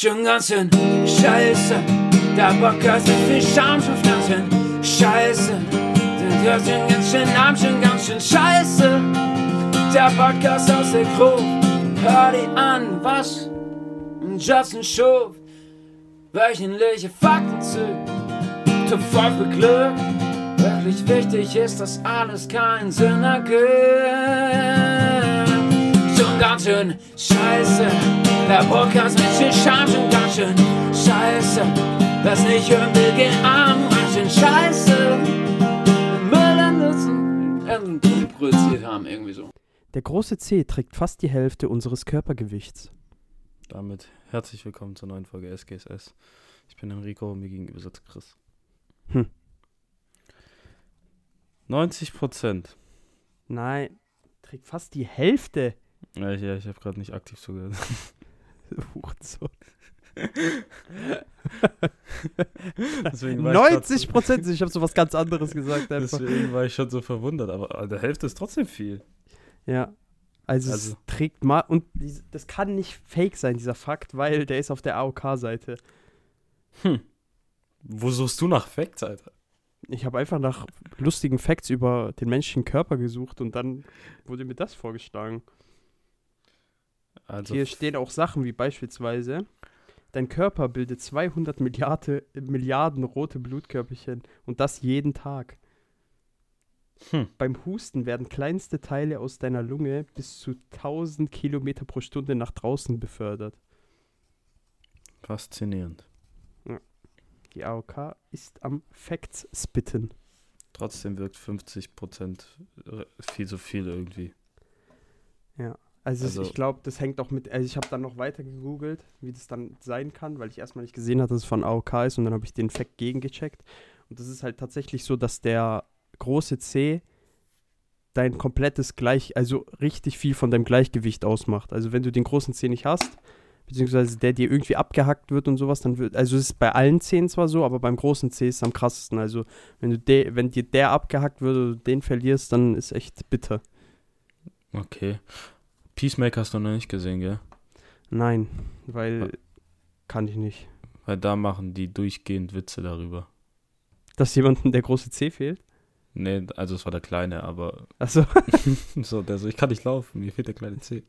Schon ganz schön scheiße. Der Podcast mit viel Charme schon Pflanzen. Scheiße. Der schon ganz schön arm, schon ganz schön scheiße. Der Podcast aus der Gruppe. Hör dir an, was Justin schuf. Wöchentliche Fakten zu. Top 5 beglückt. Wirklich wichtig ist, dass alles keinen Sinn ergibt. Schon ganz schön scheiße. Der Podcast mit viel schon ganz schön scheiße. Was nicht hören will, geht arm, ganz schön scheiße. Müll Nutzen produziert haben, irgendwie so. Der große C trägt fast die Hälfte unseres Körpergewichts. Damit herzlich willkommen zur neuen Folge SGSS. Ich bin Enrico und mir gegenüber sitzt Chris. Hm. 90 Prozent. Nein, trägt fast die Hälfte. Ja, ich, ja, ich habe gerade nicht aktiv zugehört. Hurensohn. Deswegen war ich grad 90 Prozent, ich habe so was ganz anderes gesagt einfach. Deswegen war ich schon so verwundert, aber der Hälfte ist trotzdem viel. Ja. Also, Also- es trägt mal, und das kann nicht fake sein, dieser Fakt, weil der ist auf der AOK-Seite. Hm. Wo suchst du nach Facts, Alter? Ich habe einfach nach lustigen Facts über den menschlichen Körper gesucht und dann wurde mir das vorgeschlagen. Also, Hier stehen auch Sachen wie beispielsweise, dein Körper bildet 200 Milliarde, Milliarden rote Blutkörperchen und das jeden Tag. Hm. Beim Husten werden kleinste Teile aus deiner Lunge bis zu 1000 Kilometer pro Stunde nach draußen befördert. faszinierend. Die AOK ist am Facts spitten. Trotzdem wirkt 50 Prozent viel zu viel irgendwie. Also, Also- ich glaube, das hängt auch mit, also ich habe dann noch weiter gegoogelt, wie das dann sein kann, weil ich erstmal nicht gesehen hatte, dass es von AOK ist und dann habe ich den Fact gegengecheckt. Und das ist halt tatsächlich so, dass der große C dein komplettes Gleich, also richtig viel von deinem Gleichgewicht ausmacht. Also wenn du den großen C nicht hast, beziehungsweise der dir irgendwie abgehackt wird und sowas, dann wird, also es ist bei allen Zähnen zwar so, aber beim großen C ist es am krassesten. Also wenn du de, wenn dir der abgehackt wird oder du den verlierst, dann ist echt bitter. Okay. Peacemaker hast du noch nicht gesehen, gell? Nein, weil kann ich nicht. Weil da machen die durchgehend Witze darüber. Dass jemandem der große C fehlt? Nee, also es war der Kleine, aber Achso. so, der so, ich kann nicht laufen, mir fehlt der kleine C.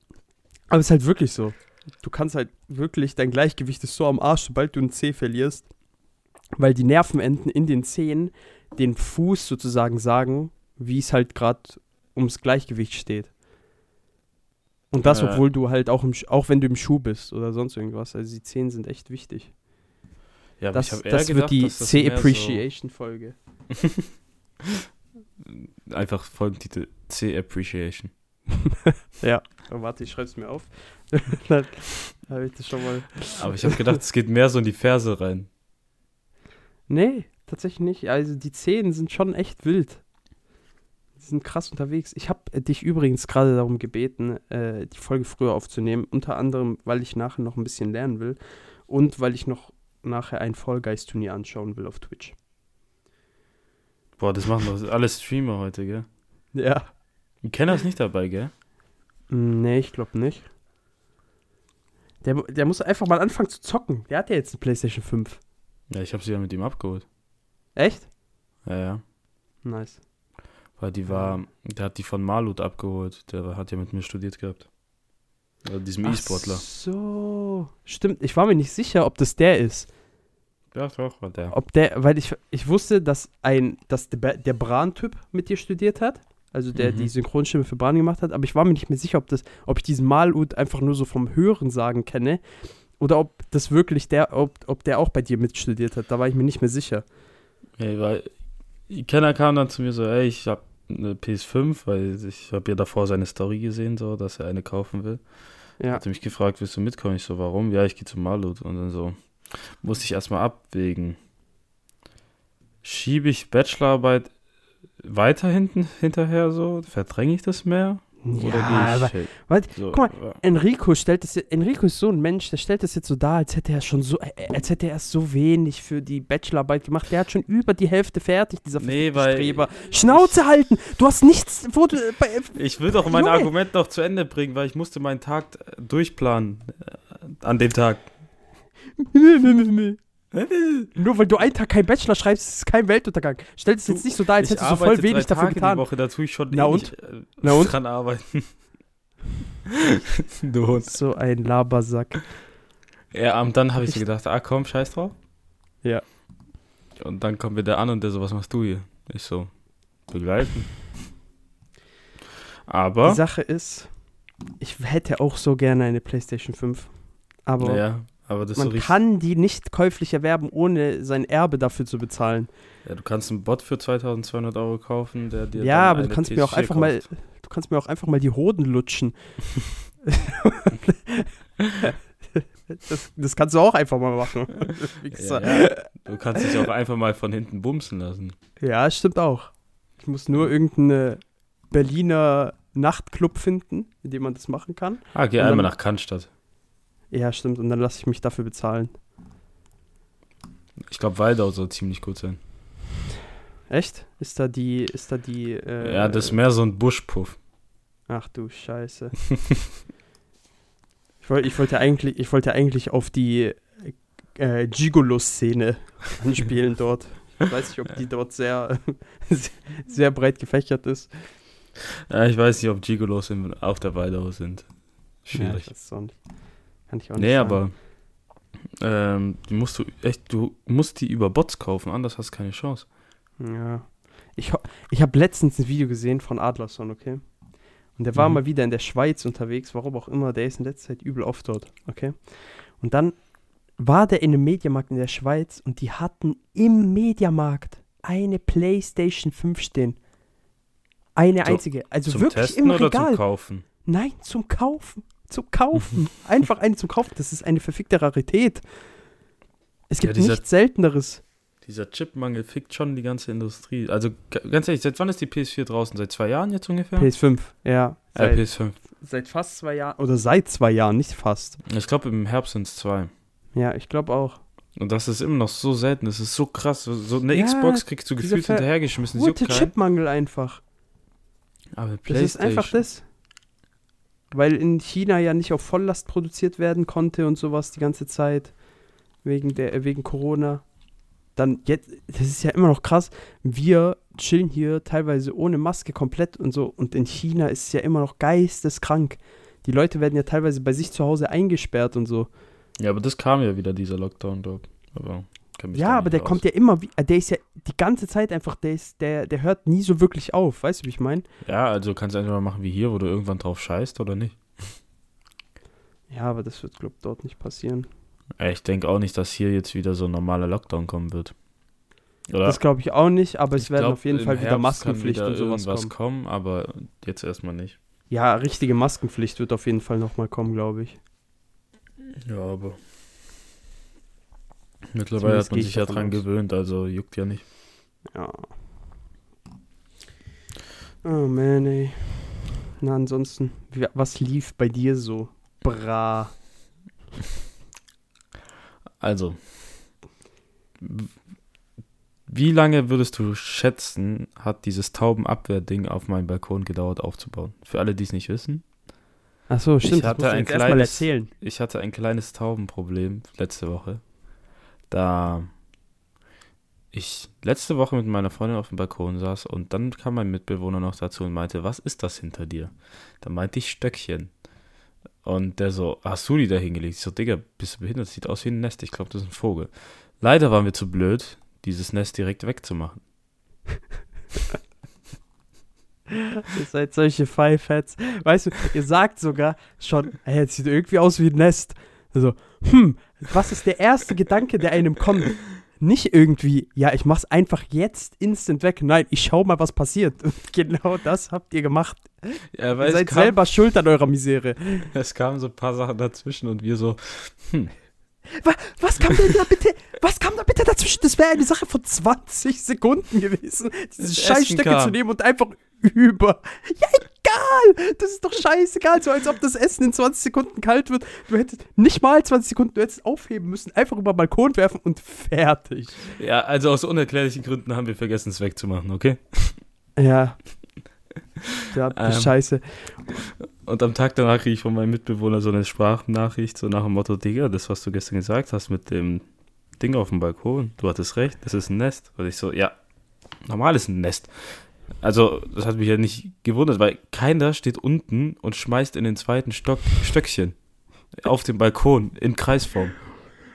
Aber es ist halt wirklich so. Du kannst halt wirklich, dein Gleichgewicht ist so am Arsch, sobald du einen C verlierst, weil die Nervenenden in den Zehen den Fuß sozusagen sagen, wie es halt gerade ums Gleichgewicht steht. Und das, Äh. obwohl du halt auch, im, auch wenn du im Schuh bist oder sonst irgendwas. Also die Zehen sind echt wichtig. Ja, Das, das gedacht, wird die das C-Appreciation-Folge. So, einfach Folgentitel C Appreciation. Ja. Oh, warte, ich schreib's mir auf. Dann habe ich das schon mal. Aber ich habe gedacht, es geht mehr so in die Ferse rein. Nee, tatsächlich nicht. Also die Zehen sind schon echt wild. Sind krass unterwegs. Ich habe dich übrigens gerade darum gebeten, äh, die Folge früher aufzunehmen. Unter anderem, weil ich nachher noch ein bisschen lernen will. Und weil ich noch nachher ein Fall Guys Turnier anschauen will auf Twitch. Boah, das machen doch alle Streamer heute, gell? Ja. Kenner ist nicht dabei, gell? Mm, Nee, ich glaube nicht. Der, der muss einfach mal anfangen zu zocken. Der hat ja jetzt eine PlayStation 5. Ja, ich habe sie ja mit ihm abgeholt. Echt? Ja, ja. Nice. Weil die war, der hat die von Malut abgeholt. Der hat ja mit mir studiert gehabt. Also diesem E-Sportler. so. Stimmt, ich war mir nicht sicher, ob das der ist. Ja, doch, war der. Ob der, weil ich, ich wusste, dass ein, dass der, der Bran-Typ mit dir studiert hat. Also der Mhm. die Synchronstimme für Bran gemacht hat, aber ich war mir nicht mehr sicher, ob das, ob ich diesen Malud einfach nur so vom Hören sagen kenne. Oder ob das wirklich der, ob, ob der auch bei dir mitstudiert hat. Da war ich mir nicht mehr sicher. Ey, weil Kenner kam dann zu mir so, ey, ich habe eine PS5, weil ich habe ja davor seine Story gesehen, so, dass er eine kaufen will. Ja. Hat mich gefragt, willst du mitkommen? Ich so, warum? Ja, ich gehe zu Malut. Und dann so, musste ich erstmal abwägen. Schiebe ich Bachelorarbeit weiter hinten hinterher so? Verdränge ich das mehr? Oder Ja, gehe aber ich, hey, warte, so, guck mal, ja. Enrico stellt es, Enrico ist so ein Mensch, der stellt es jetzt so dar, als hätte er schon so, äh, als hätte er erst so wenig für die Bachelorarbeit gemacht. Der hat schon über die Hälfte fertig, dieser Nee, weil Streber. Schnauze halten! Du hast nichts, wo du, bei, Ich will doch mein Junge. Argument noch zu Ende bringen, weil ich musste meinen Tag äh, durchplanen äh, an dem Tag. Nur weil du einen Tag keinen Bachelor schreibst, ist es kein Weltuntergang. Stell es jetzt nicht so dar, als hättest du so voll wenig drei dafür Tage getan. Die Woche, da tue ich schon Na und? äh, Na und? dran arbeiten. du Hund. So ein Labersack. Ja, und dann habe ich so gedacht, ah komm, scheiß drauf. Ja. Und dann kommt wieder an und der so, was machst du hier? Ich so, begleiten. Aber, Die Sache ist, ich hätte auch so gerne eine PlayStation 5. Aber naja, aber das man kann die nicht käuflich erwerben, ohne sein Erbe dafür zu bezahlen. Ja, du kannst einen Bot für 2200 Euro kaufen, der dir ja, aber du kannst mir auch PS4 einfach mal, du kannst mir auch einfach mal die Hoden lutschen. das, das kannst du auch einfach mal machen. Ja, ja. Du kannst dich auch einfach mal von hinten bumsen lassen. Ja, stimmt auch. Ich muss nur irgendeine Berliner Nachtclub finden, in dem man das machen kann. Ah, geh einmal nach Cannstatt. Ja, stimmt. Und dann lasse ich mich dafür bezahlen. Ich glaube, Waldau soll ziemlich gut sein. Echt? Ist da die, ist da die, äh, ja, das ist mehr so ein Buschpuff. Ach du Scheiße. ich, wollt, ich wollte eigentlich, ich wollte eigentlich auf die äh, Gigolo-Szene anspielen dort. Ich weiß nicht, ob die dort sehr, sehr breit gefächert ist. Ja, ich weiß nicht, ob Gigolos auf der Waldau sind. Ja, Schwierig. ich weiß es auch nicht. Kann ich auch nicht nee, sagen. aber ähm, die musst du echt, du musst die über Bots kaufen, anders hast du keine Chance. Ja. Ich, ich habe letztens ein Video gesehen von Adlerson, okay? Und der war Mhm. mal wieder in der Schweiz unterwegs, warum auch immer, der ist in letzter Zeit übel oft dort, okay? Und dann war der in einem Mediamarkt in der Schweiz und die hatten im Mediamarkt eine Playstation 5 stehen. Eine So, einzige. Also zum wirklich Testen im oder Regal. zum Kaufen? Nein, zum Kaufen. Zum Kaufen. Einfach eine zum Kaufen. Das ist eine verfickte Rarität. Es Ja, gibt dieser- nichts Selteneres. Dieser Chipmangel fickt schon die ganze Industrie. Also ganz ehrlich, seit wann ist die PS4 draußen? Seit zwei Jahren jetzt ungefähr? PS5, ja. äh, Seit, PS5. seit fast zwei Jahren. Oder seit zwei Jahren, nicht fast. Ich glaube, im Herbst sind es zwei. Ja, ich glaube auch. Und das ist immer noch so selten. Das ist so krass. So- eine Ja, Xbox kriegst du gefühlt hinterhergeschmissen. Gute. Chipmangel einfach. Aber Das PlayStation. ist einfach das. Weil in China ja nicht auf Volllast produziert werden konnte und sowas die ganze Zeit. Wegen, der, äh, wegen Corona. Dann jetzt, das ist ja immer noch krass. Wir chillen hier teilweise ohne Maske komplett und so. Und in China ist es ja immer noch geisteskrank. Die Leute werden ja teilweise bei sich zu Hause eingesperrt und so. Ja, aber das kam ja wieder, dieser Lockdown dort. Aber Ja, aber der aus. kommt ja immer, wie- äh, der ist ja die ganze Zeit einfach, der ist, der, der hört nie so wirklich auf. Weißt du, wie ich meine? Ja, also kannst du einfach mal machen wie hier, wo du irgendwann drauf scheißt oder nicht. Ja, aber das wird, glaub dort nicht passieren. Ich denke auch nicht, dass hier jetzt wieder so ein normaler Lockdown kommen wird. Oder? Das glaube ich auch nicht, aber es Ich werden glaub, auf jeden Fall wieder Herbst Maskenpflicht wieder und sowas kommen. kommen, aber jetzt erstmal nicht. Ja, richtige Maskenpflicht wird auf jeden Fall nochmal kommen, glaube ich. Ja, aber mittlerweile Zumindest hat man ich sich ja dran aus. gewöhnt, also juckt ja nicht. Ja. Oh man, ey. Na, ansonsten, was lief bei dir so? Bra. Also, wie lange würdest du schätzen, hat dieses Taubenabwehrding auf meinem Balkon gedauert aufzubauen? Für alle, die es nicht wissen. Achso, Ich stimmt, das hatte ein kleines- erzählen. Ich hatte ein kleines Taubenproblem letzte Woche. Da ich letzte Woche mit meiner Freundin auf dem Balkon saß und dann kam mein Mitbewohner noch dazu und meinte, was ist das hinter dir? Da meinte ich Stöckchen. Und der so, hast du die da hingelegt? Ich so, Digga, bist du behindert? Das sieht aus wie ein Nest. Ich glaube, das ist ein Vogel. Leider waren wir zu blöd, dieses Nest direkt wegzumachen. Ihr seid solche Five-Heads. Weißt du, ihr sagt sogar schon, ey, jetzt sieht irgendwie aus wie ein Nest. Also, hm, was ist der erste Gedanke, der einem kommt? Nicht irgendwie, ja, ich mach's einfach jetzt instant weg. Nein, ich schau mal, was passiert. Und genau das habt ihr gemacht. Ja, ihr seid selber schuld an eurer Misere. es kamen so ein paar Sachen dazwischen und wir so, Wa- Was kam denn da bitte? Was kam da bitte dazwischen? Das wäre eine Sache von 20 Sekunden gewesen, diese Scheißstöcke zu kam. nehmen und einfach über. Ja, egal! Das ist doch scheißegal, so als ob das Essen in 20 Sekunden kalt wird. Du hättest nicht mal 20 Sekunden, du hättest aufheben müssen, einfach über den Balkon werfen und fertig. ja, also aus unerklärlichen Gründen haben wir vergessen, es wegzumachen, okay? Ja. Ja, Ähm. Scheiße. Und am Tag danach kriege ich von meinem Mitbewohner so eine Sprachnachricht, so nach dem Motto, Digga, das, was du gestern gesagt hast mit dem Ding auf dem Balkon, du hattest recht, das ist ein Nest. Und ich so, ja, normal ist ein Nest. Also, das hat mich ja nicht gewundert, weil keiner steht unten und schmeißt in den zweiten Stock Stöckchen auf dem Balkon in Kreisform.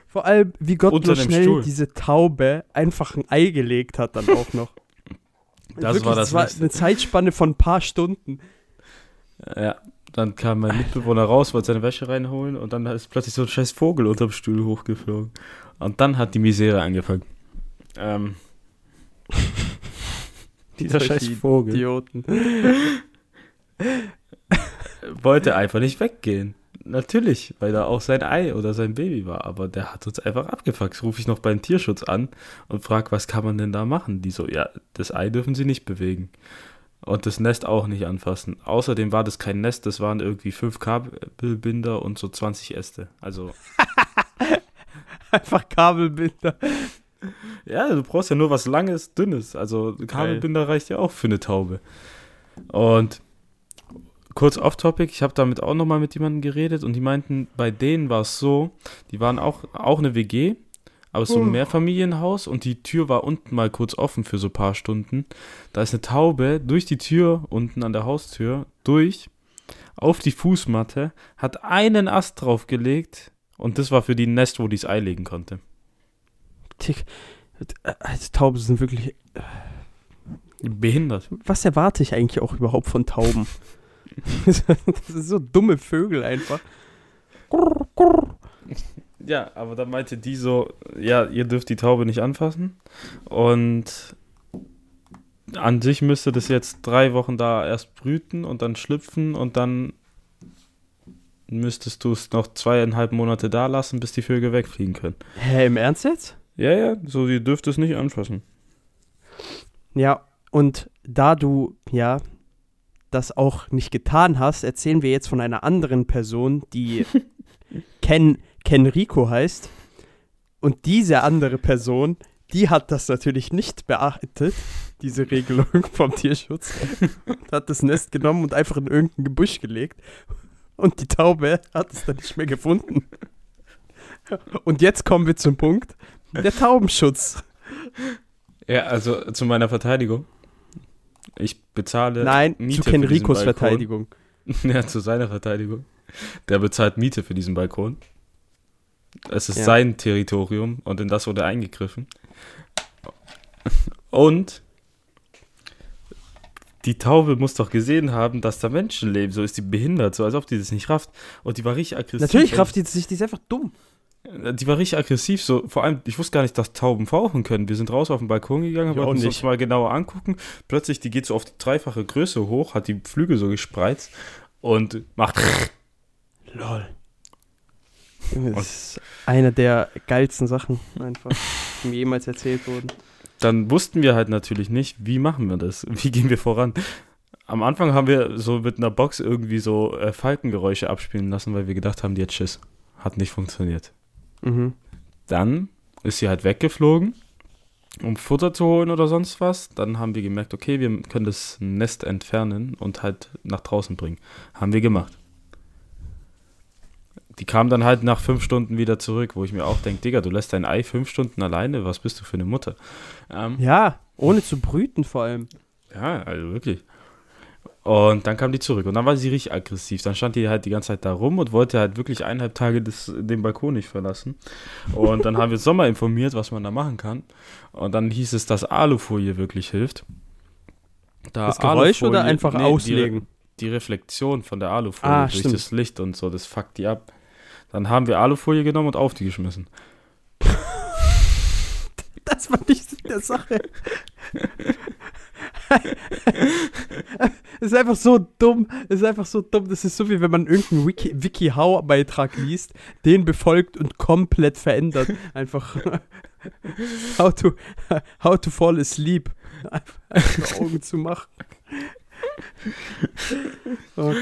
Vor allem, wie Gott nur dem schnell Stuhl. diese Taube einfach ein Ei gelegt hat dann auch noch. Das war das war Nächste. eine Zeitspanne von ein paar Stunden. Ja, dann kam mein Mitbewohner raus, wollte seine Wäsche reinholen und dann ist plötzlich so ein scheiß Vogel unterm Stuhl hochgeflogen. Und dann hat die Misere angefangen. Ähm, dieser scheiß Vogel Idioten. wollte einfach nicht weggehen. Natürlich, weil da auch sein Ei oder sein Baby war. Aber der hat uns einfach abgefuckt. Rufe ich noch beim Tierschutz an und frage, was kann man denn da machen? Die so, ja, das Ei dürfen sie nicht bewegen. Und das Nest auch nicht anfassen. Außerdem war das kein Nest, das waren irgendwie fünf Kabelbinder und so 20 Äste. Also, Einfach Kabelbinder. ja, du brauchst ja nur was Langes, Dünnes. Also, Kabelbinder reicht ja auch für eine Taube. Und kurz off-topic, ich habe damit auch nochmal mit jemandem geredet und die meinten, bei denen war es so, die waren auch, auch eine WG, aber so ein Oh. Mehrfamilienhaus und die Tür war unten mal kurz offen für so ein paar Stunden. Da ist eine Taube durch die Tür unten an der Haustür durch auf die Fußmatte, hat einen Ast draufgelegt und das war für die ein Nest, wo die das Ei legen konnte. Tick. Äh, Also Tauben sind wirklich. Behindert. Was erwarte ich eigentlich auch überhaupt von Tauben? das sind so dumme Vögel einfach. Ja, aber dann meinte die so, ja, ihr dürft die Taube nicht anfassen. Und an sich müsste das jetzt drei Wochen da erst brüten und dann schlüpfen und dann müsstest du es noch zweieinhalb Monate da lassen, bis die Vögel wegfliegen können. Hä, im Ernst jetzt? Ja, ja, so, ihr dürft es nicht anfassen. Ja, und da du, ja, das auch nicht getan hast, erzählen wir jetzt von einer anderen Person, die Ken, Ken Rico heißt. Und diese andere Person, die hat das natürlich nicht beachtet, diese Regelung vom Tierschutz. Und hat das Nest genommen und einfach in irgendein Gebüsch gelegt. Und die Taube hat es dann nicht mehr gefunden. Und jetzt kommen wir zum Punkt, der Taubenschutz. Ja, also zu meiner Verteidigung. Ich bezahle Nein, Miete zu für Ken diesen Ricos Balkon. Verteidigung. Ja, zu seiner Verteidigung. Der bezahlt Miete für diesen Balkon. Es ist Ja. sein Territorium und in das wurde eingegriffen. Und die Taube muss doch gesehen haben, dass da Menschen leben. So ist die behindert, so als ob die das nicht rafft. Und die war richtig aggressiv. Natürlich rafft die sich, die ist einfach dumm. Die war richtig aggressiv, so vor allem, ich wusste gar nicht, dass Tauben fauchen können. Wir sind raus auf den Balkon gegangen, wollten uns mal genauer angucken. Plötzlich, die geht so auf die dreifache Größe hoch, hat die Flügel so gespreizt und macht. Lol. Das ist eine der geilsten Sachen einfach, die mir jemals erzählt wurden. Dann wussten wir halt natürlich nicht, wie machen wir das? Wie gehen wir voran? Am Anfang haben wir so mit einer Box irgendwie so äh, Falkengeräusche abspielen lassen, weil wir gedacht haben, die hat Schiss. Hat nicht funktioniert. Mhm. Dann ist sie halt weggeflogen, um Futter zu holen oder sonst was. Dann haben wir gemerkt, okay, wir können das Nest entfernen und halt nach draußen bringen. Haben wir gemacht. Die kam dann halt nach fünf Stunden wieder zurück, wo ich mir auch denke, Digga, du lässt dein Ei fünf Stunden alleine, was bist du für eine Mutter? Ähm, Ja, ohne zu brüten vor allem. ja, also wirklich. Und dann kam die zurück und dann war sie richtig aggressiv. Dann stand die halt die ganze Zeit da rum und wollte halt wirklich eineinhalb Tage das, den Balkon nicht verlassen. Und dann haben wir uns nochmal informiert, was man da machen kann. Und dann hieß es, dass Alufolie wirklich hilft. Da Das Geräusch oder Alufolie- einfach nee, auslegen? Die, die Reflexion von der Alufolie Ah, durch stimmt. das Licht und so, das fuckt die ab. Dann haben wir Alufolie genommen und auf die geschmissen. Das war nicht Sinn der Sache. Es ist einfach so dumm. Es ist einfach so dumm. Das ist so wie wenn man irgendeinen Wiki, WikiHow-Beitrag liest, den befolgt und komplett verändert. Einfach how to, how to fall asleep. Einfach, einfach Augen zu machen. Oh.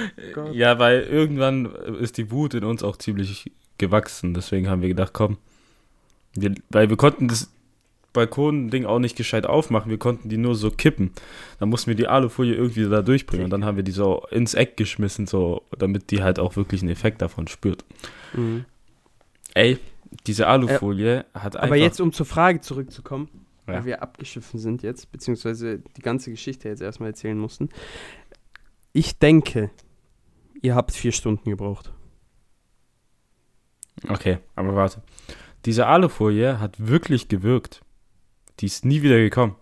Ja, weil irgendwann ist die Wut in uns auch ziemlich gewachsen. Deswegen haben wir gedacht, komm, wir, weil wir konnten das Balkon-Ding auch nicht gescheit aufmachen. Wir konnten die nur so kippen. Dann mussten wir die Alufolie irgendwie da durchbringen. Und dann haben wir die so ins Eck geschmissen, so, damit die halt auch wirklich einen Effekt davon spürt. Mhm. Ey, diese Alufolie hat einfach. Aber jetzt, um zur Frage zurückzukommen, Ja. weil wir abgeschiffen sind jetzt, beziehungsweise die ganze Geschichte jetzt erstmal erzählen mussten. Ich denke, ihr habt vier Stunden gebraucht. Okay, aber warte. Diese Alufolie hat wirklich gewirkt. Die ist nie wieder gekommen.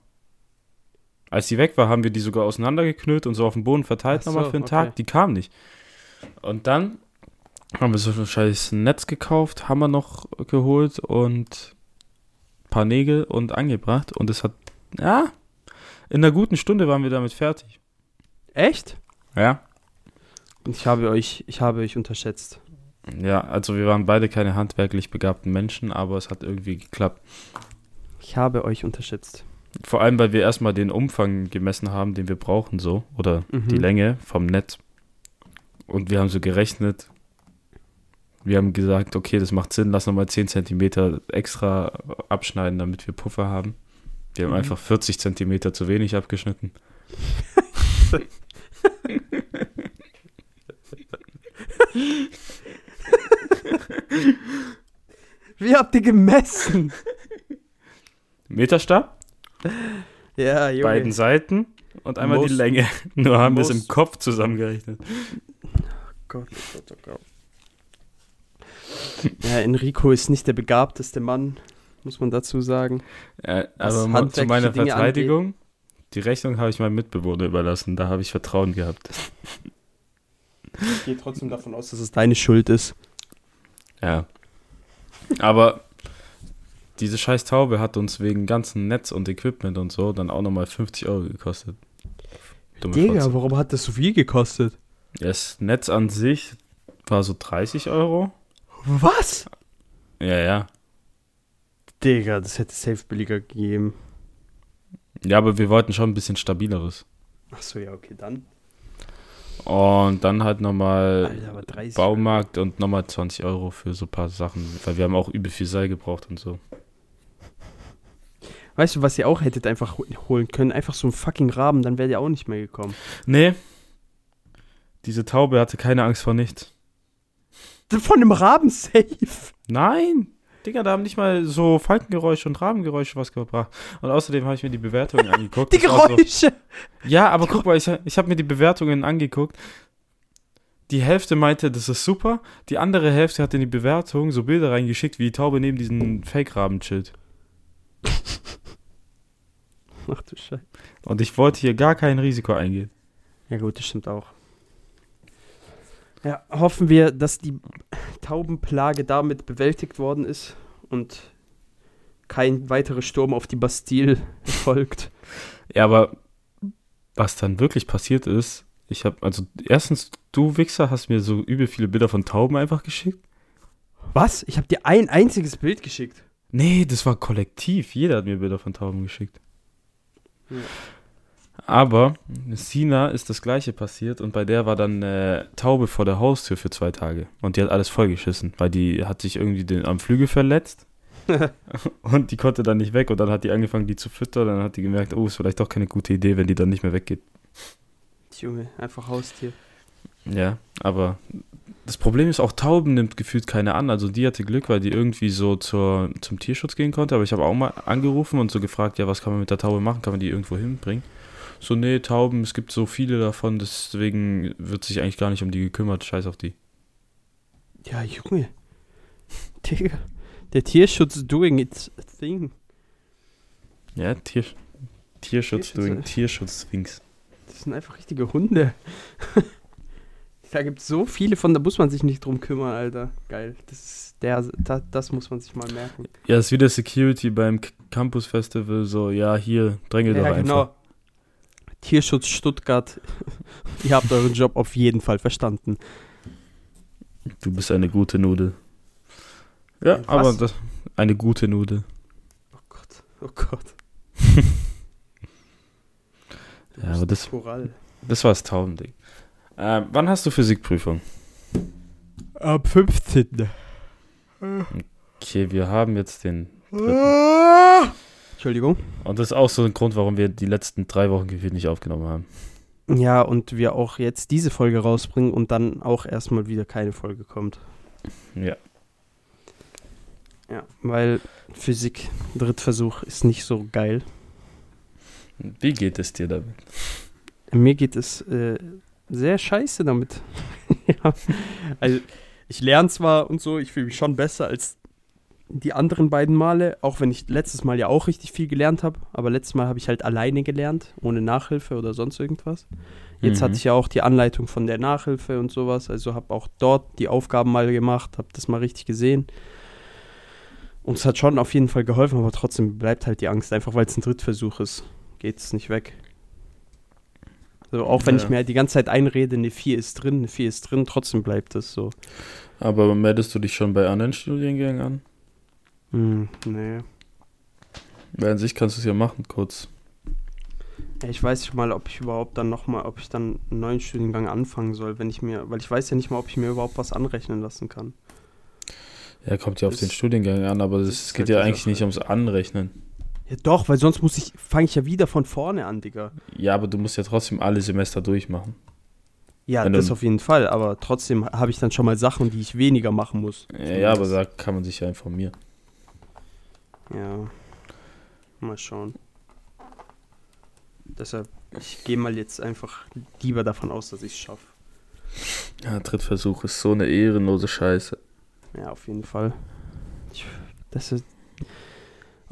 Als die weg war, haben wir die sogar auseinandergeknüllt und so auf dem Boden verteilt so, nochmal für einen okay. Tag. Die kam nicht. Und dann haben wir so ein scheiß Netz gekauft, Hammer noch geholt und ein paar Nägel und angebracht. Und es hat, ja, in einer guten Stunde waren wir damit fertig. Echt? Ja. Und ich habe euch, ich habe euch unterschätzt. Ja, also wir waren beide keine handwerklich begabten Menschen, aber es hat irgendwie geklappt. Ich habe euch unterschätzt. Vor allem, weil wir erstmal den Umfang gemessen haben, den wir brauchen, so. Oder Mhm. die Länge vom Netz. Und wir haben so gerechnet. Wir haben gesagt, okay, das macht Sinn, lass nochmal 10 cm extra abschneiden, damit wir Puffer haben. Wir haben Mhm. einfach 40 cm zu wenig abgeschnitten. Wie habt ihr gemessen? Meterstab, ja, Junge. beiden Seiten und einmal die Most- Länge. Nur haben wir es im Kopf zusammengerechnet. Gott, oh Gott, oh Gott. Ja, Enrico ist nicht der begabteste Mann, muss man dazu sagen. Was aber mal zu meiner Dinge Verteidigung, die Rechnung habe ich meinem Mitbewohner überlassen. Da habe ich Vertrauen gehabt. Ich gehe trotzdem davon aus, dass es deine Schuld ist. Ja. Aber diese scheiß Taube hat uns wegen ganzen Netz und Equipment und so dann auch nochmal 50 Euro gekostet. Dumme Fotze. warum hat das so viel gekostet? Das Netz an sich war so 30 Euro. Was? Ja, ja. Digga, das hätte safe billiger gegeben. Ja, aber wir wollten schon ein bisschen stabileres. Achso, ja, okay, dann. Und dann halt nochmal Alter, aber 30 Baumarkt und nochmal 20 Euro für so ein paar Sachen. Weil wir haben auch übel viel Seil gebraucht und so. Weißt du, was ihr auch hättet einfach ho- holen können? Einfach so einen fucking Raben, dann wärt ihr auch nicht mehr gekommen. Nee. Diese Taube hatte keine Angst vor nichts. Von einem Raben safe. Nein! Digga, da haben nicht mal so Falkengeräusche und Rabengeräusche was gebracht. Und außerdem habe ich mir die Bewertungen angeguckt. Die Geräusche. So, ja, aber guck mal, ich, ich habe mir die Bewertungen angeguckt. Die Hälfte meinte, das ist super. Die andere Hälfte hat in die Bewertung so Bilder reingeschickt, wie die Taube neben diesen Fake-Raben chillt. Ach du Scheiße. Und ich wollte hier gar kein Risiko eingehen. Ja gut, das stimmt auch. Ja, hoffen wir, dass die Taubenplage damit bewältigt worden ist und kein weiterer Sturm auf die Bastille folgt. Ja, aber was dann wirklich passiert ist, ich habe, also erstens, du Wichser hast mir so übel viele Bilder von Tauben einfach geschickt. Was? Ich habe dir ein einziges Bild geschickt. Nee, das war kollektiv. Jeder hat mir Bilder von Tauben geschickt. Ja. Aber Sina ist das gleiche passiert und bei der war dann eine Taube vor der Haustür für zwei Tage. Und die hat alles vollgeschissen, weil die hat sich irgendwie den, am Flügel verletzt und die konnte dann nicht weg. Und dann hat die angefangen, die zu füttern. Dann hat die gemerkt, oh, ist vielleicht doch keine gute Idee, wenn die dann nicht mehr weggeht. Junge, einfach Haustier. Ja, aber das Problem ist auch, Tauben nimmt gefühlt keine an. Also die hatte Glück, weil die irgendwie so zur, zum Tierschutz gehen konnte. Aber ich habe auch mal angerufen und so gefragt, ja, was kann man mit der Taube machen? Kann man die irgendwo hinbringen? So, nee, Tauben, es gibt so viele davon, deswegen wird sich eigentlich gar nicht um die gekümmert. Scheiß auf die. Ja, Junge. Digga. Der Tierschutz doing its thing. Ja, Tier, Tierschutz, Tierschutz, doing äh. Tierschutz-Things. Das sind einfach richtige Hunde. Da gibt es so viele von, da muss man sich nicht drum kümmern, Alter. Geil. Das, ist der, da, das muss man sich mal merken. Ja, ist wieder Security beim Campus Festival, so, ja, hier, dränge doch Ja, einfach. genau. Tierschutz Stuttgart. Ihr habt euren Job auf jeden Fall verstanden. Du bist eine gute Nudel. Ja, Was? aber das, eine gute Nudel. Oh Gott. Oh Gott. Ja, aber das- Korall. Das war das Taubending. Äh, wann hast du Physikprüfung? Ab 15. Okay, wir haben jetzt den. Entschuldigung. Und das ist auch so ein Grund, warum wir die letzten drei Wochen gefühlt nicht aufgenommen haben. Ja, und wir auch jetzt diese Folge rausbringen und dann auch erstmal wieder keine Folge kommt. Ja. Ja, weil Physik, Drittversuch, ist nicht so geil. Wie geht es dir damit? Mir geht es äh, sehr scheiße damit. ja. Also, ich lerne zwar und so, ich fühle mich schon besser als die anderen beiden Male, auch wenn ich letztes Mal ja auch richtig viel gelernt habe, aber letztes Mal habe ich halt alleine gelernt, ohne Nachhilfe oder sonst irgendwas. Jetzt Mhm. hatte ich ja auch die Anleitung von der Nachhilfe und sowas, also habe auch dort die Aufgaben mal gemacht, habe das mal richtig gesehen. Und es hat schon auf jeden Fall geholfen, aber trotzdem bleibt halt die Angst, einfach weil es ein Drittversuch ist, geht es nicht weg. So, auch wenn Ja. ich mir halt die ganze Zeit einrede, eine 4 ist drin, eine 4 ist drin, trotzdem bleibt es so. Aber meldest du dich schon bei anderen Studiengängen an? Hm, nee. Weil an sich kannst du es ja machen, kurz. Ich weiß nicht mal, ob ich überhaupt dann nochmal, ob ich dann einen neuen Studiengang anfangen soll, wenn ich mir, weil ich weiß ja nicht mal, ob ich mir überhaupt was anrechnen lassen kann. Ja, kommt ja auf den Studiengang an, aber es geht halt ja eigentlich Sache. nicht ums Anrechnen. Ja doch, weil sonst muss ich, fange ich ja wieder von vorne an, Digga. Ja, aber du musst ja trotzdem alle Semester durchmachen. Ja, Wenn das du- auf jeden Fall, aber trotzdem habe ich dann schon mal Sachen, die ich weniger machen muss. Ja, ja, aber da kann man sich ja informieren. Ja. Mal schauen. Deshalb, ich gehe mal jetzt einfach lieber davon aus, dass ich es schaffe. Ja, Drittversuch ist so eine ehrenlose Scheiße. Ja, auf jeden Fall. Ich, das ist.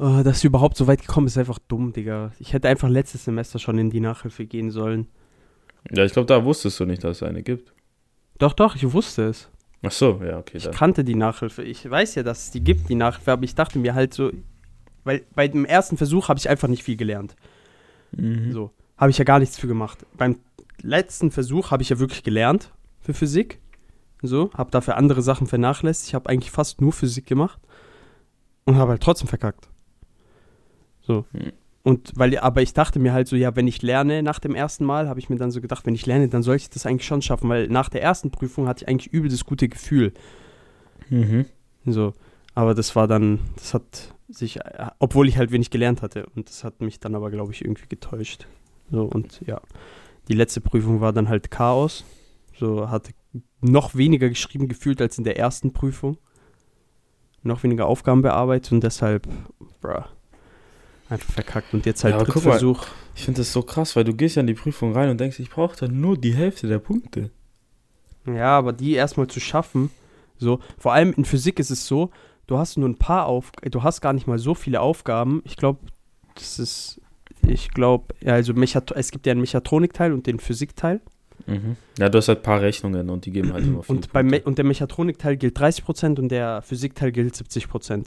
Oh, dass sie überhaupt so weit gekommen ist, ist einfach dumm, Digga. Ich hätte einfach letztes Semester schon in die Nachhilfe gehen sollen. Ja, ich glaube, da wusstest du nicht, dass es eine gibt. Doch, doch, ich wusste es. Ach so, ja, okay. Ich Dann. kannte die Nachhilfe. Ich weiß ja, dass es die gibt, die Nachhilfe, aber ich dachte mir halt so, weil bei dem ersten Versuch habe ich einfach nicht viel gelernt. Mhm. So, habe ich ja gar nichts für gemacht. Beim letzten Versuch habe ich ja wirklich gelernt für Physik. So, habe dafür andere Sachen vernachlässigt. Ich habe eigentlich fast nur Physik gemacht und habe halt trotzdem verkackt. So. Hm. Und weil, aber ich dachte mir halt so, ja, wenn ich lerne nach dem ersten Mal, habe ich mir dann so gedacht, wenn ich lerne, dann soll ich das eigentlich schon schaffen, weil nach der ersten Prüfung hatte ich eigentlich übel das gute Gefühl. Mhm. So, aber das war dann, das hat sich, obwohl ich halt wenig gelernt hatte. Und das hat mich dann aber, glaube ich, irgendwie getäuscht. So, und ja, die letzte Prüfung war dann halt Chaos. So, hatte noch weniger geschrieben gefühlt als in der ersten Prüfung. Noch weniger Aufgaben bearbeitet und deshalb, bruh, einfach verkackt. Und jetzt halt Ja, aber guck mal. Drittversuch. Ich finde das so krass, weil du gehst ja in die Prüfung rein und denkst, ich brauche dann nur die Hälfte der Punkte. Ja, aber die erstmal zu schaffen, so, vor allem in Physik ist es so, du hast nur ein paar Auf, du hast gar nicht mal so viele Aufgaben. Ich glaube, das ist, ich glaube, ja, also Mechat es gibt ja einen Mechatronikteil und den Physikteil. Mhm. Ja, du hast halt ein paar Rechnungen und die geben halt immer viele Und, und der Mechatronikteil gilt 30% und der Physikteil gilt 70%.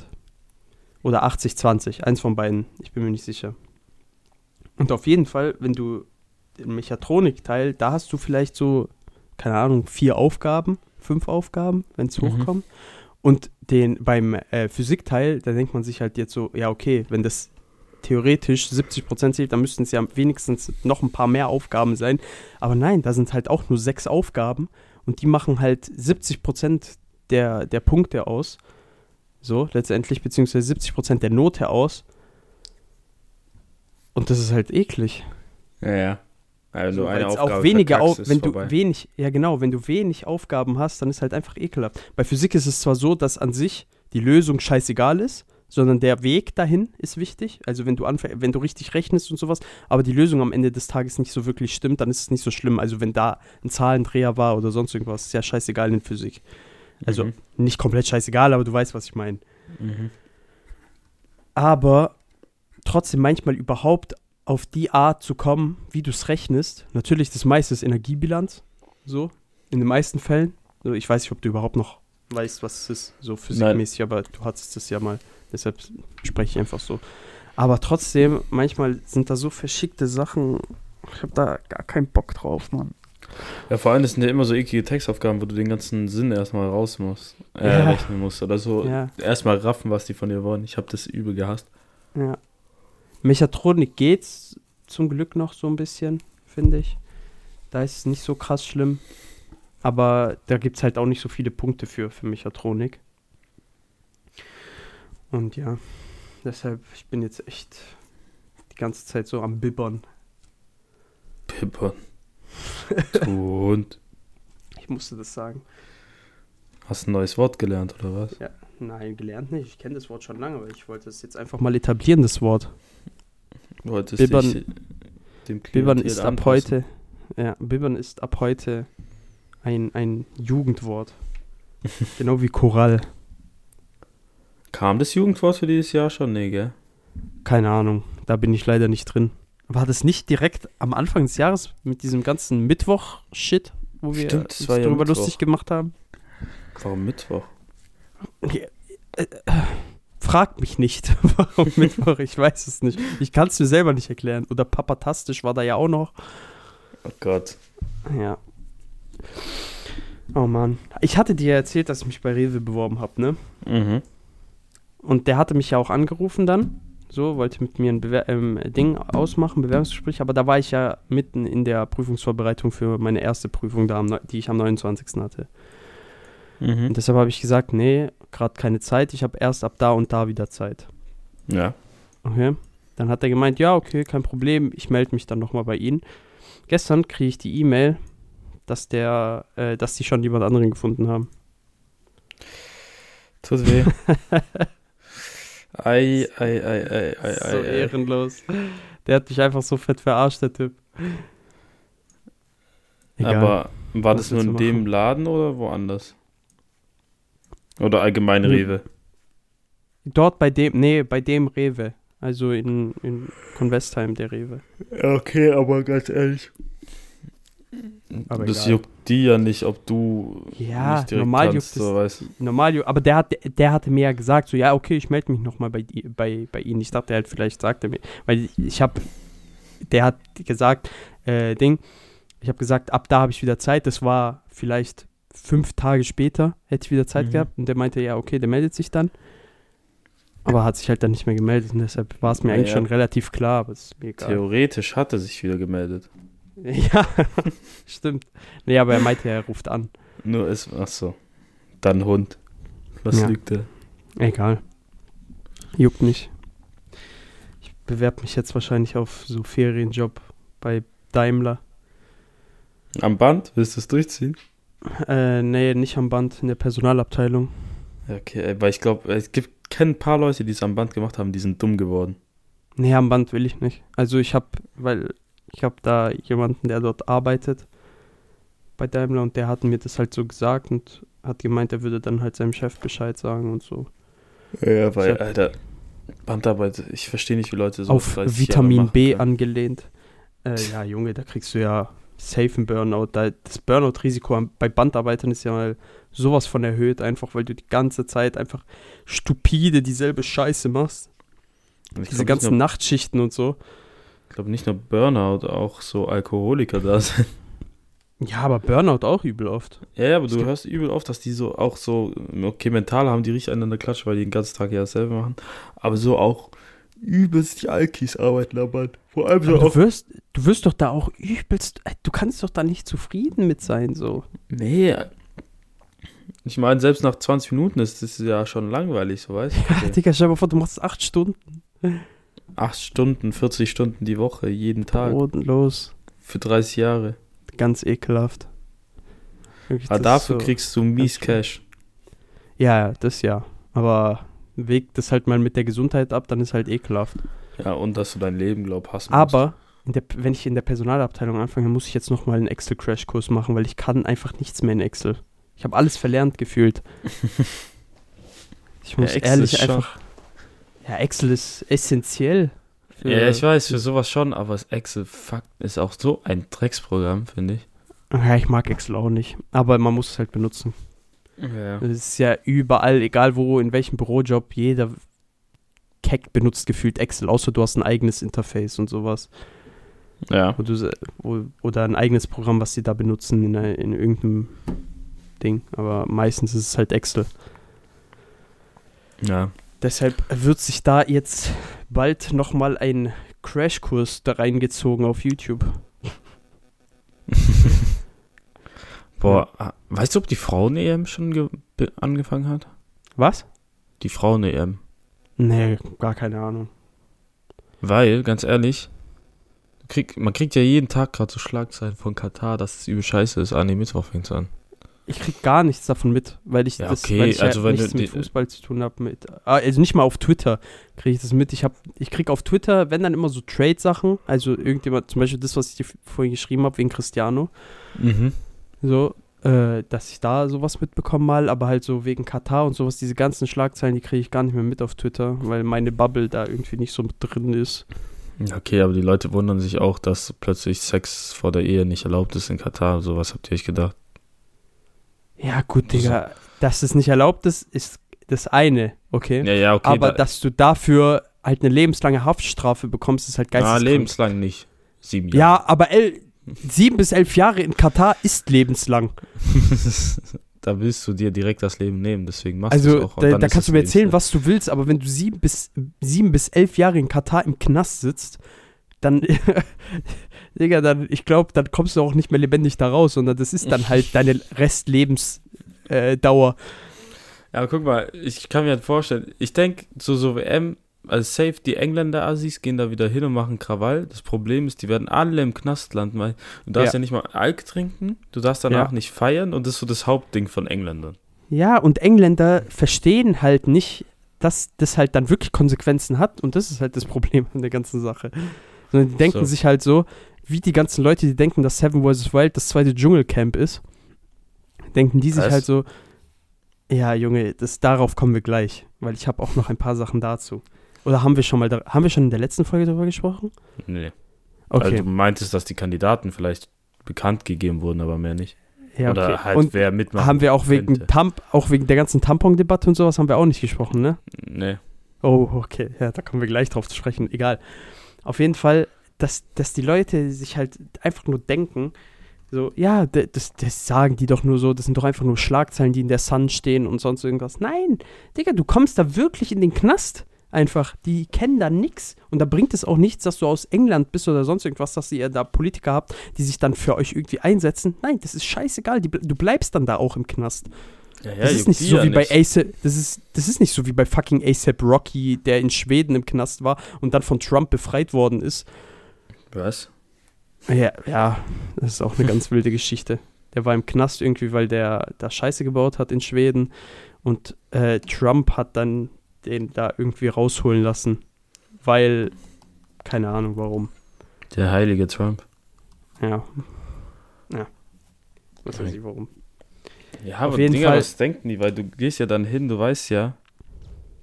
Oder 80-20, eins von beiden, ich bin mir nicht sicher. Und auf jeden Fall, wenn du den Mechatronikteil, da hast du vielleicht so, keine Ahnung, vier Aufgaben, fünf Aufgaben, wenn es Mhm. hochkommt. Und den beim äh, Physikteil, da denkt man sich halt jetzt so, ja, okay, wenn das theoretisch 70% zählt, dann müssten es ja wenigstens noch ein paar mehr Aufgaben sein. Aber nein, da sind halt auch nur sechs Aufgaben und die machen halt 70% der, der Punkte aus. So, letztendlich, beziehungsweise 70% der Note aus. Und das ist halt eklig. Ja, ja. Also So, eine weil's Aufgabe auch weniger auf, ist wenn du vorbei. wenig, ja genau, wenn du wenig Aufgaben hast, dann ist halt einfach ekelhaft. Bei Physik ist es zwar so, dass an sich die Lösung scheißegal ist, sondern der Weg dahin ist wichtig. Also wenn du wenn du richtig rechnest und sowas, aber die Lösung am Ende des Tages nicht so wirklich stimmt, dann ist es nicht so schlimm. Also wenn da ein Zahlendreher war oder sonst irgendwas, ist ja scheißegal in Physik. Also Mhm. nicht komplett scheißegal, aber du weißt, was ich meine. Mhm. aber trotzdem manchmal überhaupt auf die Art zu kommen, wie du es rechnest. Natürlich, das meiste ist Energiebilanz, so, in den meisten Fällen. So, ich weiß nicht, ob du überhaupt noch weißt, was es ist, so physikmäßig, aber du hattest das ja mal, deshalb spreche ich einfach so. Aber trotzdem, manchmal sind da so verschickte Sachen, ich habe da gar keinen Bock drauf, Mann. Ja, vor allem das sind ja immer so eklige Textaufgaben, wo du den ganzen Sinn erstmal raus musst, äh, Ja. rechnen musst oder so. Ja. Erstmal raffen, was die von dir wollen. Ich habe das übel gehasst. Ja. Mechatronik geht's zum Glück noch so ein bisschen, finde ich. Da ist es nicht so krass schlimm. Aber da gibt es halt auch nicht so viele Punkte für, für Mechatronik. Und ja, deshalb, ich bin jetzt echt die ganze Zeit so am Bibbern. Pippern. Du Hund. Ich musste das sagen. Hast ein neues Wort gelernt, oder was? Nein, gelernt nicht. Ich kenne das Wort schon lange, aber ich wollte es jetzt einfach mal etablieren, das Wort. Wolltest Bibbern- dem Bibbern ist ab anpassen. heute, ja, Bibbern ist ab heute ein, ein Jugendwort. genau wie Choral. Kam das Jugendwort für dieses Jahr schon? Nee, gell? Keine Ahnung, da bin ich leider nicht drin. War das nicht direkt am Anfang des Jahres mit diesem ganzen Mittwoch-Shit, wo wir Stimmt, uns darüber Mittwoch. lustig gemacht haben? Warum Mittwoch? Ja, äh, äh, Fragt mich nicht, warum Mittwoch, ich weiß es nicht. Ich kann es mir selber nicht erklären. Oder Papatastisch war da ja auch noch. Oh Gott. Ja. Oh Mann. Ich hatte dir erzählt, dass ich mich bei Rewe beworben habe, ne? Mhm. Und der hatte mich ja auch angerufen dann. So, wollte mit mir ein Bewer ähm, Ding ausmachen, Bewerbungsgespräch. Aber da war ich ja mitten in der Prüfungsvorbereitung für meine erste Prüfung, da die ich am 29. hatte. Mhm. Und deshalb habe ich gesagt, nee, gerade keine Zeit. Ich habe erst ab da und da wieder Zeit. Ja. Okay. Dann hat er gemeint, ja, okay, kein Problem, ich melde mich dann nochmal bei Ihnen. Gestern kriege ich die E-Mail, dass der, äh, dass die schon jemand anderen gefunden haben. Tut weh. ei, ei, ei, ei, ei, so ei, ei. ehrenlos. Der hat mich einfach so fett verarscht, der Typ. Egal. Aber war das nur in dem machen? Laden oder woanders? Oder allgemein Hm. Rewe? Dort bei dem, nee, bei dem Rewe. Also in, in Convestheim, der Rewe. Okay, aber ganz ehrlich. Aber das egal. juckt die ja nicht, ob du Ja, nicht direkt normal kannst, juckt so, weißt. Normal, ju- aber der, hat, der hatte mir ja gesagt, so, ja, okay, ich melde mich nochmal bei, bei, bei Ihnen. Ich dachte halt, vielleicht sagt er mir, weil ich, ich habe, der hat gesagt, äh, Ding, ich habe gesagt, ab da habe ich wieder Zeit. Das war vielleicht fünf Tage später, hätte ich wieder Zeit Mhm. gehabt. Und der meinte, ja, okay, der meldet sich dann. Aber hat sich halt dann nicht mehr gemeldet. Und deshalb war es mir Ja, eigentlich ja. schon relativ klar, aber es ist mir egal. Theoretisch hat er sich wieder gemeldet. Ja, stimmt. Nee, aber er meinte, er ruft an. Nur ist, ach so. Dann Hund. Was Ja. lügt er? Egal. Juckt nicht. Ich bewerbe mich jetzt wahrscheinlich auf so Ferienjob bei Daimler. Am Band? Willst du es durchziehen? Äh, nee, nicht am Band, in der Personalabteilung. Ja, okay, weil ich glaube, es gibt kenne ein paar Leute, die es am Band gemacht haben, die sind dumm geworden. Nee, am Band will ich nicht. Also ich habe, weil ich habe da jemanden, der dort arbeitet bei Daimler und der hat mir das halt so gesagt und hat gemeint, er würde dann halt seinem Chef Bescheid sagen und so. Ja, weil, Alter, Bandarbeit, ich verstehe nicht, wie Leute so Auf 30 Jahre Vitamin B angelehnt. Äh, ja, Junge, da kriegst du ja safe einen Burnout. Da, das Burnout-Risiko bei Bandarbeitern ist ja mal sowas von erhöht, einfach weil du die ganze Zeit einfach stupide dieselbe Scheiße machst. Diese ganzen nur, Nachtschichten und so. Ich glaube nicht nur Burnout, auch so Alkoholiker da sind. Ja, aber Burnout auch übel oft. Ja, ja, aber du hörst übel oft, dass die so auch so, okay, mental haben die richtig einander klatschen, weil die den ganzen Tag ja dasselbe machen. Aber so auch übelst die Alkis arbeiten am. Vor allem so Aber du wirst, du wirst doch da auch übelst, äh, du kannst doch da nicht zufrieden mit sein, so. Nee. Ich meine, selbst nach 20 Minuten ist das ja schon langweilig, so weißt du. Digga, stell dir mal vor, du machst acht Stunden. 8 Stunden, 40 Stunden die Woche, jeden Tag. Bodenlos. Für 30 Jahre. Ganz ekelhaft. Wirklich, Aber dafür so- kriegst du mies. Cash. Ja, ja, das ja. Aber weg das halt mal mit der Gesundheit ab, dann ist halt ekelhaft. Ja, und dass du dein Leben, glaub, musst. Aber in der, wenn ich in der Personalabteilung anfange, muss ich jetzt nochmal einen Excel-Crash-Kurs machen, weil ich kann einfach nichts mehr in Excel. Ich habe alles verlernt gefühlt. Ich muss Excel ehrlich einfach. Ja, Excel ist essentiell. Ja, ich weiß, für sowas schon, aber Excel fuck, ist auch so ein Drecksprogramm, finde ich. Ja, ich mag Excel auch nicht. Aber man muss es halt benutzen. Ja. Es ist ja überall, egal wo, in welchem Bürojob, jeder Keck benutzt gefühlt Excel, außer du hast ein eigenes Interface und sowas. Ja. Wo du, wo, oder ein eigenes Programm, was sie da benutzen in, in irgendeinem Ding. Aber meistens ist es halt Excel. Ja. Deshalb wird sich da jetzt bald nochmal ein Crashkurs da reingezogen auf YouTube. Boah, ah, weißt du, ob die Frauen-EM schon angefangen hat? Was? Die Frauen-EM. Nee, gar keine Ahnung. Weil, ganz ehrlich, krieg, man kriegt ja jeden Tag gerade so Schlagzeilen von Katar, dass es übel scheiße ist. Ah, nee, Mittwoch fängt's an. Ich krieg gar nichts davon mit, weil ich Ja, das okay, weil ich also ja wenn nichts mit Fußball zu tun habe ah, also nicht mal auf Twitter kriege ich das mit. Ich hab, ich krieg auf Twitter, wenn dann immer so Trade Sachen, also irgendjemand zum Beispiel das, was ich dir vorhin geschrieben habe wegen Cristiano, Mhm. so äh, dass ich da sowas mitbekommen mal, aber halt so wegen Katar und sowas, diese ganzen Schlagzeilen, die kriege ich gar nicht mehr mit auf Twitter, weil meine Bubble da irgendwie nicht so mit drin ist. Okay, aber die Leute wundern sich auch, dass plötzlich Sex vor der Ehe nicht erlaubt ist in Katar. So was habt ihr euch gedacht? Ja, gut, Digga, dass es nicht erlaubt ist, ist das eine, okay? Ja, ja, okay. aber da, dass du dafür halt eine lebenslange Haftstrafe bekommst, ist halt ah, geisteskrank. lebenslang nicht. Sieben Jahre. Ja, aber el sieben bis elf Jahre in Katar ist lebenslang. da willst du dir direkt das Leben nehmen, deswegen machst du es Also auch. und da, da kannst du mir erzählen, was du willst, aber wenn du sieben bis, sieben bis elf Jahre in Katar im Knast sitzt, dann, Digga, dann, ich glaube, dann kommst du auch nicht mehr lebendig da raus, sondern das ist dann halt deine Restlebensdauer. Äh. Ja, aber guck mal, ich kann mir halt vorstellen, ich denke, so, so WM, also safe, die Engländer-Assis gehen da wieder hin und machen Krawall. Das Problem ist, die werden alle im Knast landen, weil du darfst ja, Ja. nicht mal Alk trinken, du darfst danach Ja. nicht feiern und das ist so das Hauptding von Engländern. Ja, und Engländer verstehen halt nicht, dass das halt dann wirklich Konsequenzen hat und das ist halt das Problem an der ganzen Sache. Sondern die denken So. sich halt so, wie die ganzen Leute, die denken, dass Seven vs. Wild das zweite Dschungelcamp ist, denken die sich Was? halt so, ja, Junge, das, darauf kommen wir gleich, weil ich habe auch noch ein paar Sachen dazu. Oder haben wir schon mal, da, haben wir schon in der letzten Folge darüber gesprochen? Nee. Also Okay, du meintest, dass die Kandidaten vielleicht bekannt gegeben wurden, aber mehr nicht. ja, Oder okay. halt und wer mitmachen haben wir auch wegen. Tamp, auch wegen der ganzen Tampon-Debatte und sowas haben wir auch nicht gesprochen, ne? Nee. Oh, okay. Ja, da kommen wir gleich drauf zu sprechen. Egal. Auf jeden Fall, dass, dass die Leute sich halt einfach nur denken, so, ja, das, das sagen die doch nur so, das sind doch einfach nur Schlagzeilen, die in der Sun stehen und sonst irgendwas. Nein, Digga, du kommst da wirklich in den Knast. Einfach, die kennen da nix. Und da bringt es auch nichts, dass du aus England bist oder sonst irgendwas, dass ihr da Politiker habt, die sich dann für euch irgendwie einsetzen. Nein, das ist scheißegal. Die, du bleibst dann da auch im Knast. Ja, ja, Das ist nicht so wie bei nicht. ASAP, das ist, das ist nicht so wie bei fucking ASAP Rocky, der in Schweden im Knast war und dann von Trump befreit worden ist. Was? Ja, ja, das ist auch eine ganz wilde Geschichte. Der war im Knast irgendwie, weil der da Scheiße gebaut hat in Schweden und äh, Trump hat dann den da irgendwie rausholen lassen, weil, keine Ahnung warum. Der heilige Trump. Ja. Ja. Was weiß ich warum. Ja, aber jeden Dinger, Fall- was denken die? Weil du gehst ja dann hin, du weißt ja,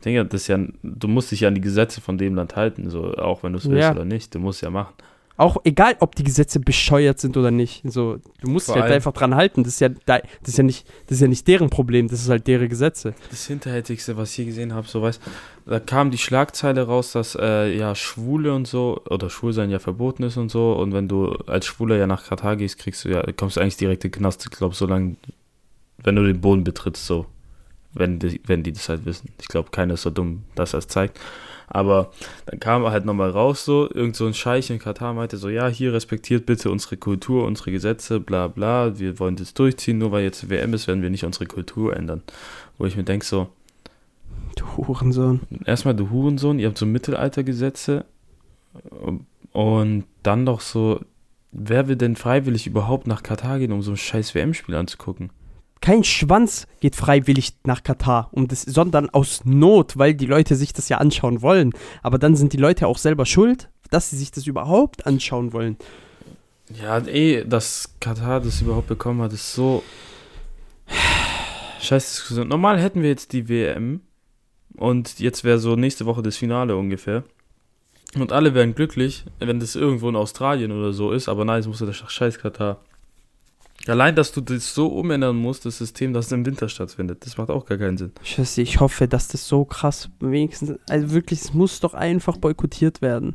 Dinger, das ist ja, du musst dich ja an die Gesetze von dem Land halten, so auch wenn du es willst Ja. oder nicht. Du musst ja machen. Auch egal, ob die Gesetze bescheuert sind oder nicht. So, du musst Vor dich halt allem- einfach dran halten. Das ist ja, da- das ist ja nicht, das ist ja nicht deren Problem, das ist halt deren Gesetze. Das Hinterhältigste, was ich hier gesehen habe, so weißt da kam die Schlagzeile raus, dass äh, ja Schwule und so, oder Schwulsein ja verboten ist und so. Und wenn du als Schwuler ja nach Katar gehst, kriegst du ja, kommst du eigentlich direkt in den Knast, ich glaube, solange, wenn du den Boden betrittst, so. Wenn die, wenn die das halt wissen. Ich glaube, keiner ist so dumm, dass er es zeigt. Aber dann kam er halt nochmal raus, so, irgend so ein Scheich in Katar meinte so, ja, hier respektiert bitte unsere Kultur, unsere Gesetze, bla bla, wir wollen das durchziehen, nur weil jetzt WM ist, werden wir nicht unsere Kultur ändern. Wo ich mir denke so, Du Hurensohn. erstmal du Hurensohn, ihr habt so Mittelaltergesetze und dann doch so, wer will denn freiwillig überhaupt nach Katar gehen, um so ein scheiß WM-Spiel anzugucken? Kein Schwanz geht freiwillig nach Katar, um das, sondern aus Not, weil die Leute sich das ja anschauen wollen. Aber dann sind die Leute auch selber schuld, dass sie sich das überhaupt anschauen wollen. Ja, eh, dass Katar das überhaupt bekommen hat, ist so. Scheiß Diskussion. Normal hätten wir jetzt die WM und jetzt wäre so nächste Woche das Finale ungefähr. Und alle wären glücklich, wenn das irgendwo in Australien oder so ist, aber nein, es muss ja der Scheiß Katar. Allein, dass du das so umändern musst, das System, dass es im Winter stattfindet, das macht auch gar keinen Sinn. Scheiße, ich hoffe, dass das so krass wenigstens, also wirklich, es muss doch einfach boykottiert werden.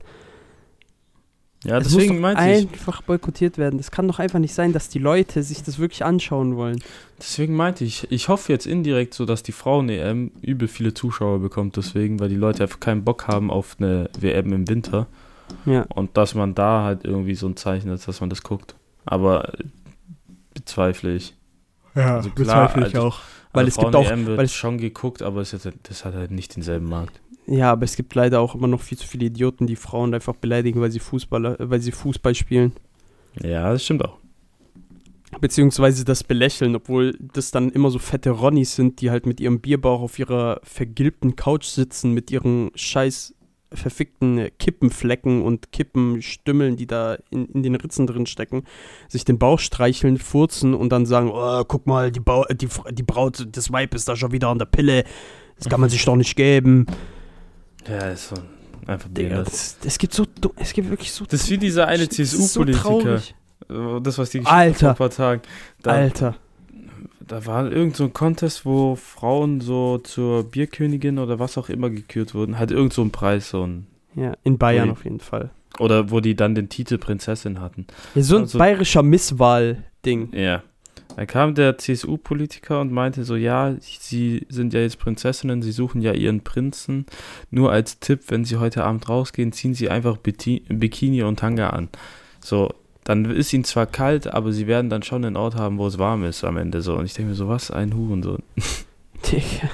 Ja, es deswegen meinte ich, einfach boykottiert werden. Das kann doch einfach nicht sein, dass die Leute sich das wirklich anschauen wollen. deswegen meinte ich, ich hoffe jetzt indirekt so, dass die Frauen-EM übel viele Zuschauer bekommt, deswegen, weil die Leute einfach keinen Bock haben auf eine WM im Winter. Ja. Und dass man da halt irgendwie so ein Zeichen hat, dass man das guckt. Aber bezweifle ich. Ja, Also klar, bezweifle ich also- auch. Weil es gibt auch, Frauen-EM wird weil es- schon geguckt, aber es jetzt, das hat halt nicht denselben Markt. Ja, aber es gibt leider auch immer noch viel zu viele Idioten, die Frauen einfach beleidigen, weil sie Fußballer, weil sie Fußball spielen. Ja, das stimmt auch. Beziehungsweise das belächeln, obwohl das dann immer so fette Ronnies sind, die halt mit ihrem Bierbauch auf ihrer vergilbten Couch sitzen, mit ihren scheiß verfickten Kippenflecken und Kippenstümmeln, die da in, in den Ritzen drin stecken, sich den Bauch streicheln, furzen und dann sagen, oh, guck mal, die, Bau die, die Braut, das Weib ist da schon wieder an der Pille, das kann man sich doch nicht geben. Ja, ist so einfach Digga, das, es gibt so es gibt wirklich so Das ist wie dieser eine Das so CSU-Politiker. traurig. Äh, das, was die geschickt Alter. vor ein paar Tagen. Da, Alter. Da war irgend so ein Contest, wo Frauen so zur Bierkönigin oder was auch immer gekürt wurden. Halt irgend so ein Preis, so ein. Ja, in Bayern Ui. auf jeden Fall. Oder wo die dann den Titel Prinzessin hatten. Ja, so ein Also- bayerischer Misswahl-Ding. Ja. Da kam der CSU-Politiker und meinte so, ja, sie sind ja jetzt Prinzessinnen, sie suchen ja ihren Prinzen. Nur als Tipp, wenn sie heute Abend rausgehen, ziehen sie einfach Bikini und Tanga an. So, dann ist ihnen zwar kalt, aber sie werden dann schon einen Ort haben, wo es warm ist am Ende so. Und ich denke mir so, was ein Hurensohn. Digga.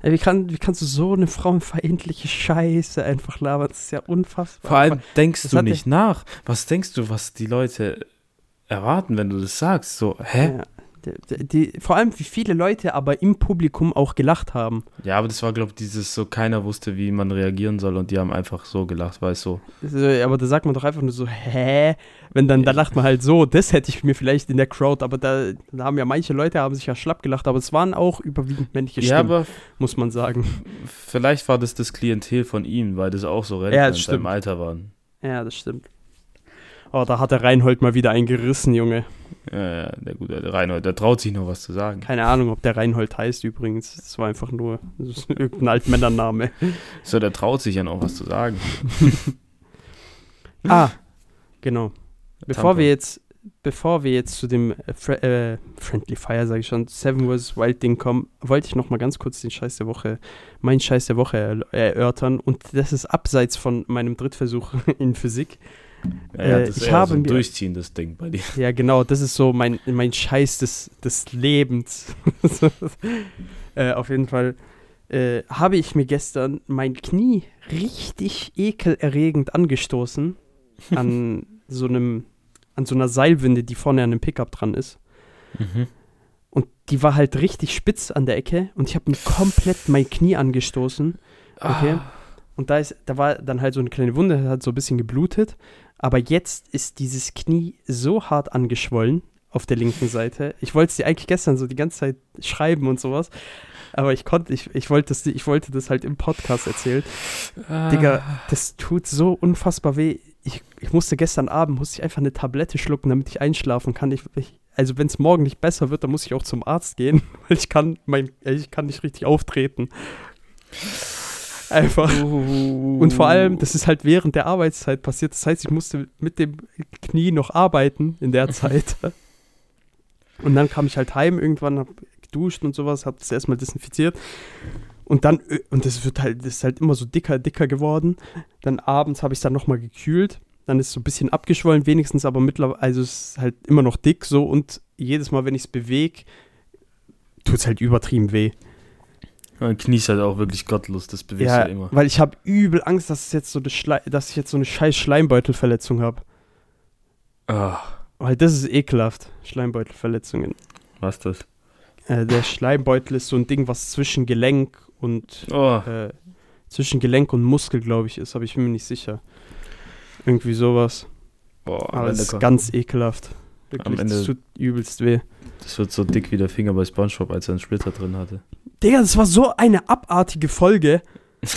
Ey, wie, kann, wie kannst du so eine frauenfeindliche Scheiße einfach labern? Das ist ja unfassbar. Vor allem denkst das du nicht nach. Was denkst du, was die Leute erwarten, wenn du das sagst? So, hä? Ja, die, vor allem, wie viele Leute aber im Publikum auch gelacht haben. Ja, aber das war, glaube ich, dieses so, keiner wusste, wie man reagieren soll und die haben einfach so gelacht, weißt du. So, aber da sagt man doch einfach nur so, hä? Wenn dann, da lacht man halt so, das hätte ich mir vielleicht in der Crowd, aber da, da haben ja manche Leute, haben sich ja schlapp gelacht, aber es waren auch überwiegend männliche Ja, Stimmen, aber muss man sagen. vielleicht war das das Klientel von ihm, weil das auch so Rentner Ja, in seinem. Alter waren. Ja, das stimmt. Oh, da hat der Reinhold mal wieder einen gerissen, Junge. Ja, ja, der gute Reinhold, der traut sich noch was zu sagen. Keine Ahnung, ob der Reinhold heißt übrigens. Das war einfach nur irgendein Altmännername. So, der traut sich ja noch was zu sagen. Ah, genau. Bevor Tampa. wir jetzt, bevor wir jetzt zu dem äh, äh, Friendly Fire, sage ich schon, Seven vs. Wild Ding kommen, wollte ich noch mal ganz kurz den Scheiß der Woche, meinen Scheiß der Woche erörtern. Und das ist abseits von meinem Drittversuch in Physik. Ja, Äh, das ich habe so ein mir- durchziehendes Ding bei dir. Ja, genau, das ist so mein, mein Scheiß des, des Lebens. äh, auf jeden Fall äh, habe ich mir gestern mein Knie richtig ekelerregend angestoßen an so einem, an so einer Seilwinde, die vorne an dem Pickup dran ist. Mhm. Und die war halt richtig spitz an der Ecke und ich habe mir komplett mein Knie angestoßen. Okay. Ah. Und da ist, da war dann halt so eine kleine Wunde, hat so ein bisschen geblutet. Aber jetzt ist dieses Knie so hart angeschwollen auf der linken Seite. Ich wollte es dir eigentlich gestern so die ganze Zeit schreiben und sowas. Aber ich konnte, ich, ich wollte das, ich wollte das halt im Podcast erzählen. Ah. Digga, das tut so unfassbar weh. Ich, ich musste gestern Abend, musste ich einfach eine Tablette schlucken, damit ich einschlafen kann. Ich, ich, also wenn es morgen nicht besser wird, dann muss ich auch zum Arzt gehen, weil ich kann, mein, ich kann nicht richtig auftreten. Einfach. Und vor allem, das ist halt während der Arbeitszeit passiert. Das heißt, ich musste mit dem Knie noch arbeiten in der Zeit. Und dann kam ich halt heim irgendwann, hab geduscht und sowas, hab das erstmal desinfiziert. Und dann, und das wird halt, das ist halt immer so dicker, dicker geworden. Dann abends habe ich es dann nochmal gekühlt. Dann ist es so ein bisschen abgeschwollen, wenigstens, aber mittlerweile, also es ist halt immer noch dick so. Und jedes Mal, wenn ich es bewege, tut es halt übertrieben weh. Mein Knie ist halt auch wirklich gottlos, das bewegst Ja, du immer. weil ich habe übel Angst, dass, es jetzt so eine dass ich jetzt so eine scheiß Schleimbeutelverletzung habe. Ah, Weil das ist ekelhaft, Schleimbeutelverletzungen. was ist das? Äh, der Schleimbeutel ist so ein Ding, was zwischen Gelenk und Oh, äh, zwischen Gelenk und Muskel, glaube ich, ist, aber ich bin mir nicht sicher. Irgendwie sowas. boah, Aber es Ende ist ganz ekelhaft. Wirklich, Ende- das tut übelst weh. das wird so dick wie der Finger bei Spongebob, als er einen Splitter drin hatte. Digga, das war so eine abartige Folge.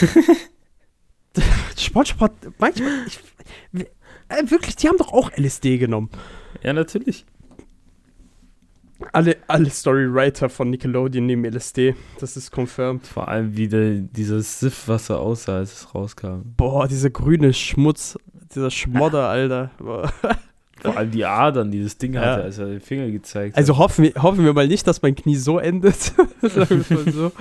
Sportsport, manchmal, ich, äh, wirklich, die haben doch auch LSD genommen. Ja, natürlich. Alle, alle Storywriter von Nickelodeon nehmen LSD. Das ist confirmed. Vor allem, wie der, dieses Siffwasser aussah, als es rauskam. Boah, dieser grüne Schmutz, dieser Schmodder, Alter. Vor allem die Adern, die das Ding Ja. hatte, als er den Finger gezeigt hat. Also hoffen wir, hoffen wir mal nicht, dass mein Knie so endet. Sagen wir mal so.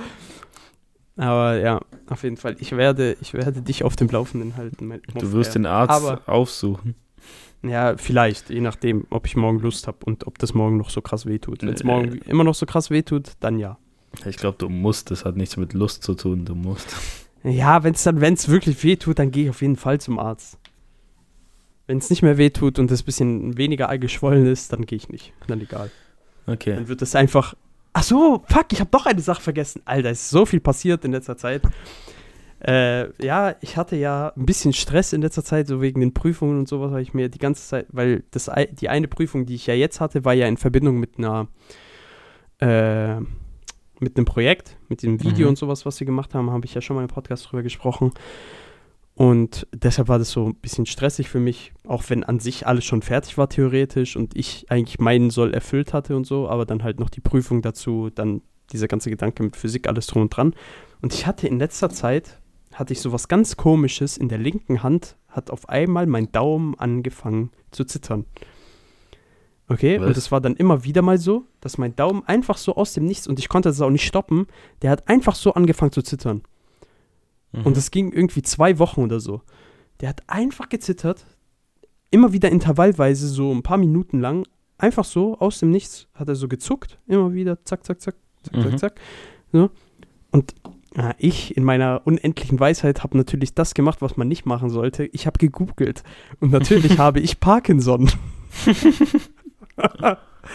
Aber ja, auf jeden Fall. Ich werde, ich werde dich auf dem Laufenden halten. mein Du wirst den Arzt Aber- aufsuchen. Ja, vielleicht, je nachdem, ob ich morgen Lust habe und ob das morgen noch so krass wehtut. Wenn es Nee. morgen immer noch so krass wehtut, dann ja. Ich glaube, du musst. Das hat nichts mit Lust zu tun. Du musst. Ja, wenn es dann, wenn es wirklich weh tut, dann gehe ich auf jeden Fall zum Arzt. Wenn es nicht mehr weh tut und es ein bisschen weniger geschwollen ist, dann gehe ich nicht. Dann egal. Okay. Dann wird es einfach. Ach so, fuck, ich habe doch eine Sache vergessen. Alter, ist so viel passiert in letzter Zeit. Äh, ja, ich hatte ja ein bisschen Stress in letzter Zeit, so wegen den Prüfungen und sowas, weil ich mir die ganze Zeit, weil das, die eine Prüfung, die ich ja jetzt hatte, war ja in Verbindung mit einer, äh, mit einem Projekt, mit dem Video Mhm. und sowas, was wir gemacht haben, habe ich ja schon mal im Podcast drüber gesprochen. Und deshalb war das so ein bisschen stressig für mich, auch wenn an sich alles schon fertig war theoretisch und ich eigentlich meinen Soll erfüllt hatte und so, aber dann halt noch die Prüfung dazu, dann dieser ganze Gedanke mit Physik, alles drum und dran. Und ich hatte in letzter Zeit, hatte ich so was ganz komisches, in der linken Hand hat auf einmal mein Daumen angefangen zu zittern. Okay, Was? und es war dann immer wieder mal so, dass mein Daumen einfach so aus dem Nichts, und ich konnte das auch nicht stoppen, der hat einfach so angefangen zu zittern. Mhm. Und es ging irgendwie zwei Wochen oder so. Der hat einfach gezittert, immer wieder intervallweise, so ein paar Minuten lang, einfach so aus dem Nichts hat er so gezuckt, immer wieder, zack, zack, zack, zack, Mhm. zack, zack. So. Und ja, ich in meiner unendlichen Weisheit habe natürlich das gemacht, was man nicht machen sollte. Ich habe gegoogelt. Und natürlich habe ich Parkinson.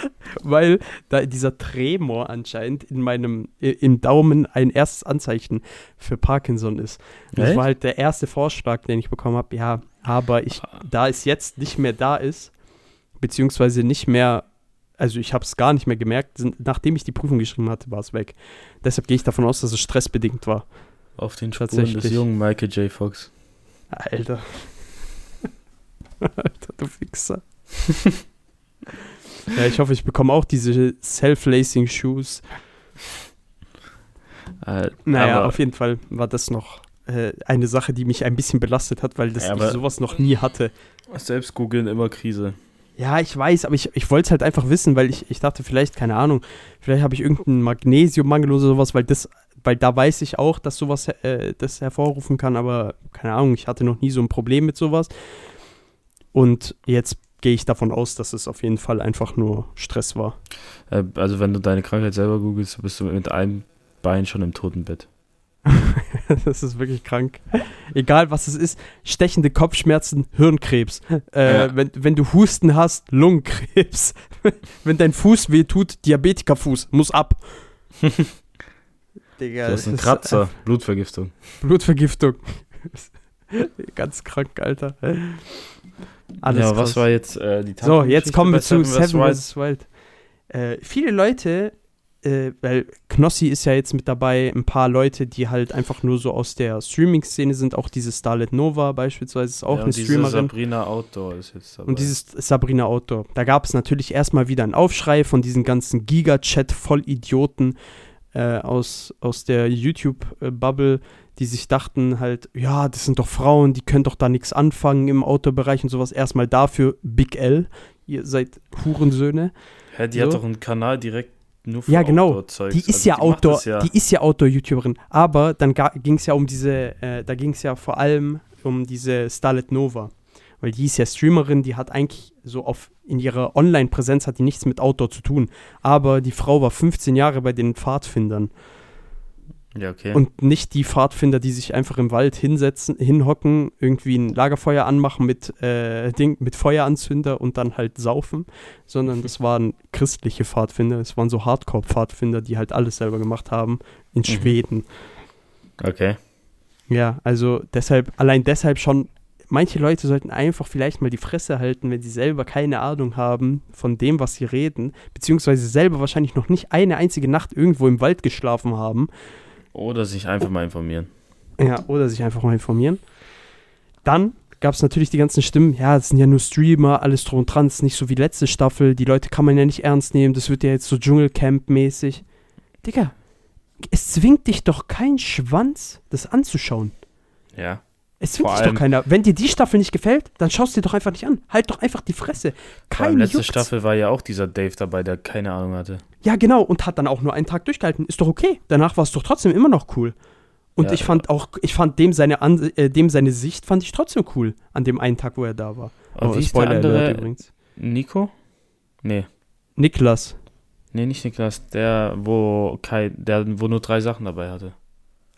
Weil da dieser Tremor anscheinend in meinem, im Daumen ein erstes Anzeichen für Parkinson ist. Das Echt? war halt der erste Vorschlag, den ich bekommen habe. Ja, aber ich, da es jetzt nicht mehr da ist, beziehungsweise nicht mehr, also ich habe es gar nicht mehr gemerkt, sind, nachdem ich die Prüfung geschrieben hatte, war es weg. Deshalb gehe ich davon aus, dass es stressbedingt war. Auf den Spuren des jungen Michael J. Fox. Alter. Alter, du Fixer. ja, ich hoffe, ich bekomme auch diese Self-Lacing Shoes. Äh, Naja, aber- auf jeden Fall war das noch äh, eine Sache, die mich ein bisschen belastet hat, weil das Ja, ich sowas noch nie hatte. Selbst googeln immer Krise. Ja, ich weiß, aber ich, ich wollte es halt einfach wissen, weil ich, ich dachte, vielleicht, keine Ahnung, vielleicht habe ich irgendeinen Magnesiummangel oder sowas, weil das, weil da weiß ich auch, dass sowas äh, das hervorrufen kann, aber keine Ahnung, ich hatte noch nie so ein Problem mit sowas. Und jetzt gehe ich davon aus, dass es auf jeden Fall einfach nur Stress war. Äh, also wenn du deine Krankheit selber googelst, bist du mit einem Bein schon im Totenbett. das ist wirklich krank. Egal was es ist, stechende Kopfschmerzen, Hirnkrebs. Äh, Ja. wenn, wenn du Husten hast, Lungenkrebs. wenn dein Fuß weh tut, Diabetikerfuß, muss ab. Digga, Du hast einen das ist Kratzer, Blutvergiftung. Blutvergiftung. Ganz krank, Alter. Alles ja, was krass. war jetzt äh, die So, jetzt kommen wir zu Seven vs. Wild? Äh, viele Leute, äh, weil Knossi ist ja jetzt mit dabei, ein paar Leute, die halt einfach nur so aus der Streaming-Szene sind, auch diese Starlet Nova beispielsweise ist auch ja, eine Streamerin. Sabrina Outdoor ist jetzt dabei. Und dieses Sabrina Outdoor. Da gab es natürlich erstmal wieder einen Aufschrei von diesen ganzen Giga-Chat-Vollidioten äh, aus, aus der YouTube-Bubble, die sich dachten halt, ja, das sind doch Frauen, die können doch da nichts anfangen im Outdoor-Bereich und sowas. Erstmal dafür Big L, ihr seid Hurensöhne. Hä, die so. hat doch einen Kanal direkt nur für Ja, genau. Die ist Also ja die Outdoor, ja. die ist ja Outdoor-YouTuberin. Aber dann ging es ja um diese, äh, da ging es ja vor allem um diese Starlet Nova. Weil die ist ja Streamerin, die hat eigentlich so auf, in ihrer Online-Präsenz hat die nichts mit Outdoor zu tun. Aber die Frau war 15 Jahre bei den Pfadfindern. Ja, okay. Und nicht die Pfadfinder, die sich einfach im Wald hinsetzen, hinhocken, irgendwie ein Lagerfeuer anmachen mit, äh, Ding, mit Feueranzünder und dann halt saufen, sondern das waren christliche Pfadfinder. Es waren so Hardcore-Pfadfinder, die halt alles selber gemacht haben in Mhm. Schweden. okay. Ja, also deshalb, allein deshalb schon, manche Leute sollten einfach vielleicht mal die Fresse halten, wenn sie selber keine Ahnung haben von dem, was sie reden, beziehungsweise selber wahrscheinlich noch nicht eine einzige Nacht irgendwo im Wald geschlafen haben. Oder sich einfach mal informieren. Ja, oder sich einfach mal informieren. Dann gab es natürlich die ganzen Stimmen, ja, das sind ja nur Streamer, alles drum und dran, das ist nicht so wie letzte Staffel, die Leute kann man ja nicht ernst nehmen, das wird ja jetzt so Dschungelcamp-mäßig. Digga, es zwingt dich doch kein Schwanz, das anzuschauen. Ja. Es Vor dich doch keiner. Wenn dir die Staffel nicht gefällt, dann schaust du dir doch einfach nicht an. Halt doch einfach die Fresse. Vor allem Kein letzte juckt's. Staffel war ja auch dieser Dave dabei, der keine Ahnung hatte. Ja, genau. Und hat dann auch nur einen Tag durchgehalten. Ist doch okay. Danach war es doch trotzdem immer noch cool. Und Ja. ich fand auch, ich fand dem seine, An äh, dem seine Sicht fand ich trotzdem cool an dem einen Tag, wo er da war. Aber Oh, wie ist der andere? übrigens. Nico? Nee. Niklas. Nee, nicht Niklas. Der, wo, Kai, der, wo nur drei Sachen dabei hatte.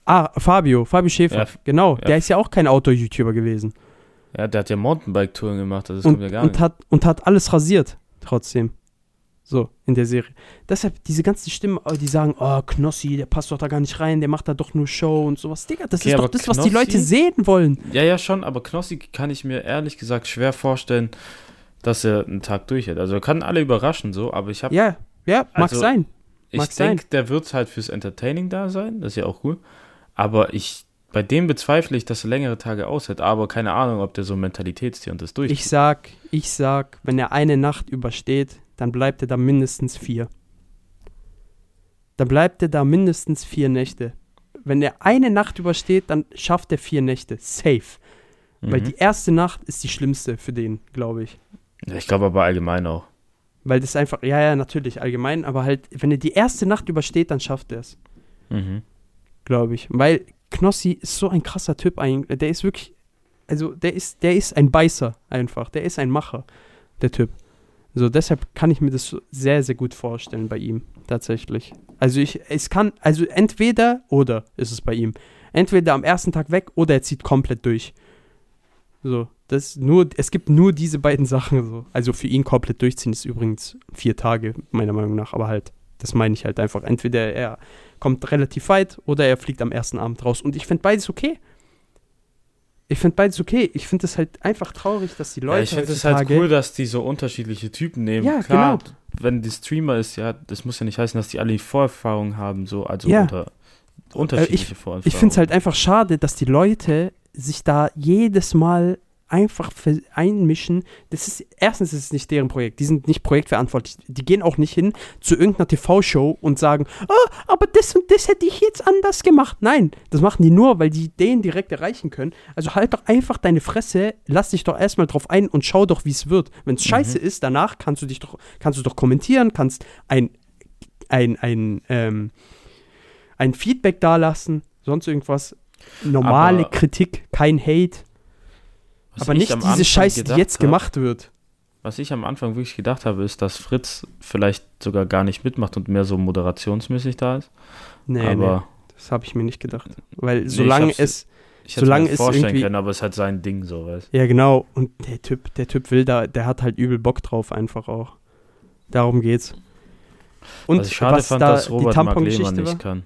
Ah, Fabio, Fabio Schäfer, Ja, genau. ja. Der ist ja auch kein Outdoor-YouTuber gewesen. Ja, der hat ja Mountainbike-Touren gemacht, das und, kommt ja gar und, nicht. hat, und hat alles rasiert, trotzdem. So, in der Serie. Deshalb, diese ganzen Stimmen, oh, die sagen, oh, Knossi, der passt doch da gar nicht rein, der macht da doch nur Show und sowas. Digga, das Okay, ist doch das, was die Leute sehen wollen. Ja, ja, schon, aber Knossi kann ich mir ehrlich gesagt schwer vorstellen, dass er einen Tag durchhält. Also er kann alle überraschen so, aber ich habe Ja, ja, mag Also, sein. ich mag sein. denke, der wird halt fürs Entertaining da sein, das ist ja auch cool. Aber ich bei dem bezweifle ich, dass er längere Tage aushält, aber keine Ahnung, ob der so ein Mentalitätstier und das durch. Ich sag, ich sag, wenn er eine Nacht übersteht, dann bleibt er da mindestens vier. Dann bleibt er da mindestens vier Nächte. Wenn er eine Nacht übersteht, dann schafft er vier Nächte. Safe. Weil Mhm. die erste Nacht ist die schlimmste für den, glaube ich. ich glaube aber allgemein auch. Weil das einfach, ja, ja, natürlich, allgemein, aber halt, wenn er die erste Nacht übersteht, dann schafft er es, Mhm. Glaube ich. Weil Knossi ist so ein krasser Typ eigentlich. Der ist wirklich, also der ist, der ist ein Beißer einfach. Der ist ein Macher, der Typ. So, deshalb kann ich mir das sehr, sehr gut vorstellen bei ihm, tatsächlich. Also ich, es kann, also entweder oder ist es bei ihm. Entweder am ersten Tag weg oder er zieht komplett durch. So, das nur, es gibt nur diese beiden Sachen so. Also für ihn komplett durchziehen ist übrigens vier Tage, meiner Meinung nach, aber halt, das meine ich halt einfach. Entweder er kommt relativ weit oder er fliegt am ersten Abend raus. Und ich finde beides okay. Ich finde beides okay. Ich finde es halt einfach traurig, dass die Leute ja, ich finde es halt cool, dass die so unterschiedliche Typen nehmen. Ja, Klar, genau. wenn die Streamer ist, ja, das muss ja nicht heißen, dass die alle die Vorerfahrung haben, so, also Ja. unter, unterschiedliche Vorerfahrungen. Ich finde es halt einfach schade, dass die Leute sich da jedes Mal einfach einmischen. Das ist erstens ist es nicht deren Projekt. Die sind nicht projektverantwortlich. Die gehen auch nicht hin zu irgendeiner TV-Show und sagen, oh, aber das und das hätte ich jetzt anders gemacht. Nein, das machen die nur, weil die den direkt erreichen können. Also halt doch einfach deine Fresse, lass dich doch erstmal drauf ein und schau doch, wie es wird. Wenn es scheiße ist, danach kannst du dich doch, kannst du doch kommentieren, kannst ein, ein, ein, ähm, ein Feedback dalassen, sonst irgendwas. Normale Aber- Kritik, kein Hate, Was aber ich nicht diese Anfang Scheiße, die jetzt hab- gemacht wird. Was ich am Anfang wirklich gedacht habe, ist, dass Fritz vielleicht sogar gar nicht mitmacht und mehr so moderationsmäßig da ist. Nee, aber nee, das habe ich mir nicht gedacht. Weil solange hab's- es, ich hätte solange mir es vorstellen irgendwie- können, aber es ist halt sein Ding so, weißt ja genau, und der Typ, der Typ will da, der hat halt übel Bock drauf einfach auch. Darum geht's. Und Was ich schade was fand, da dass die Robert Lehmann Tampon-Geschichte nicht war. kann.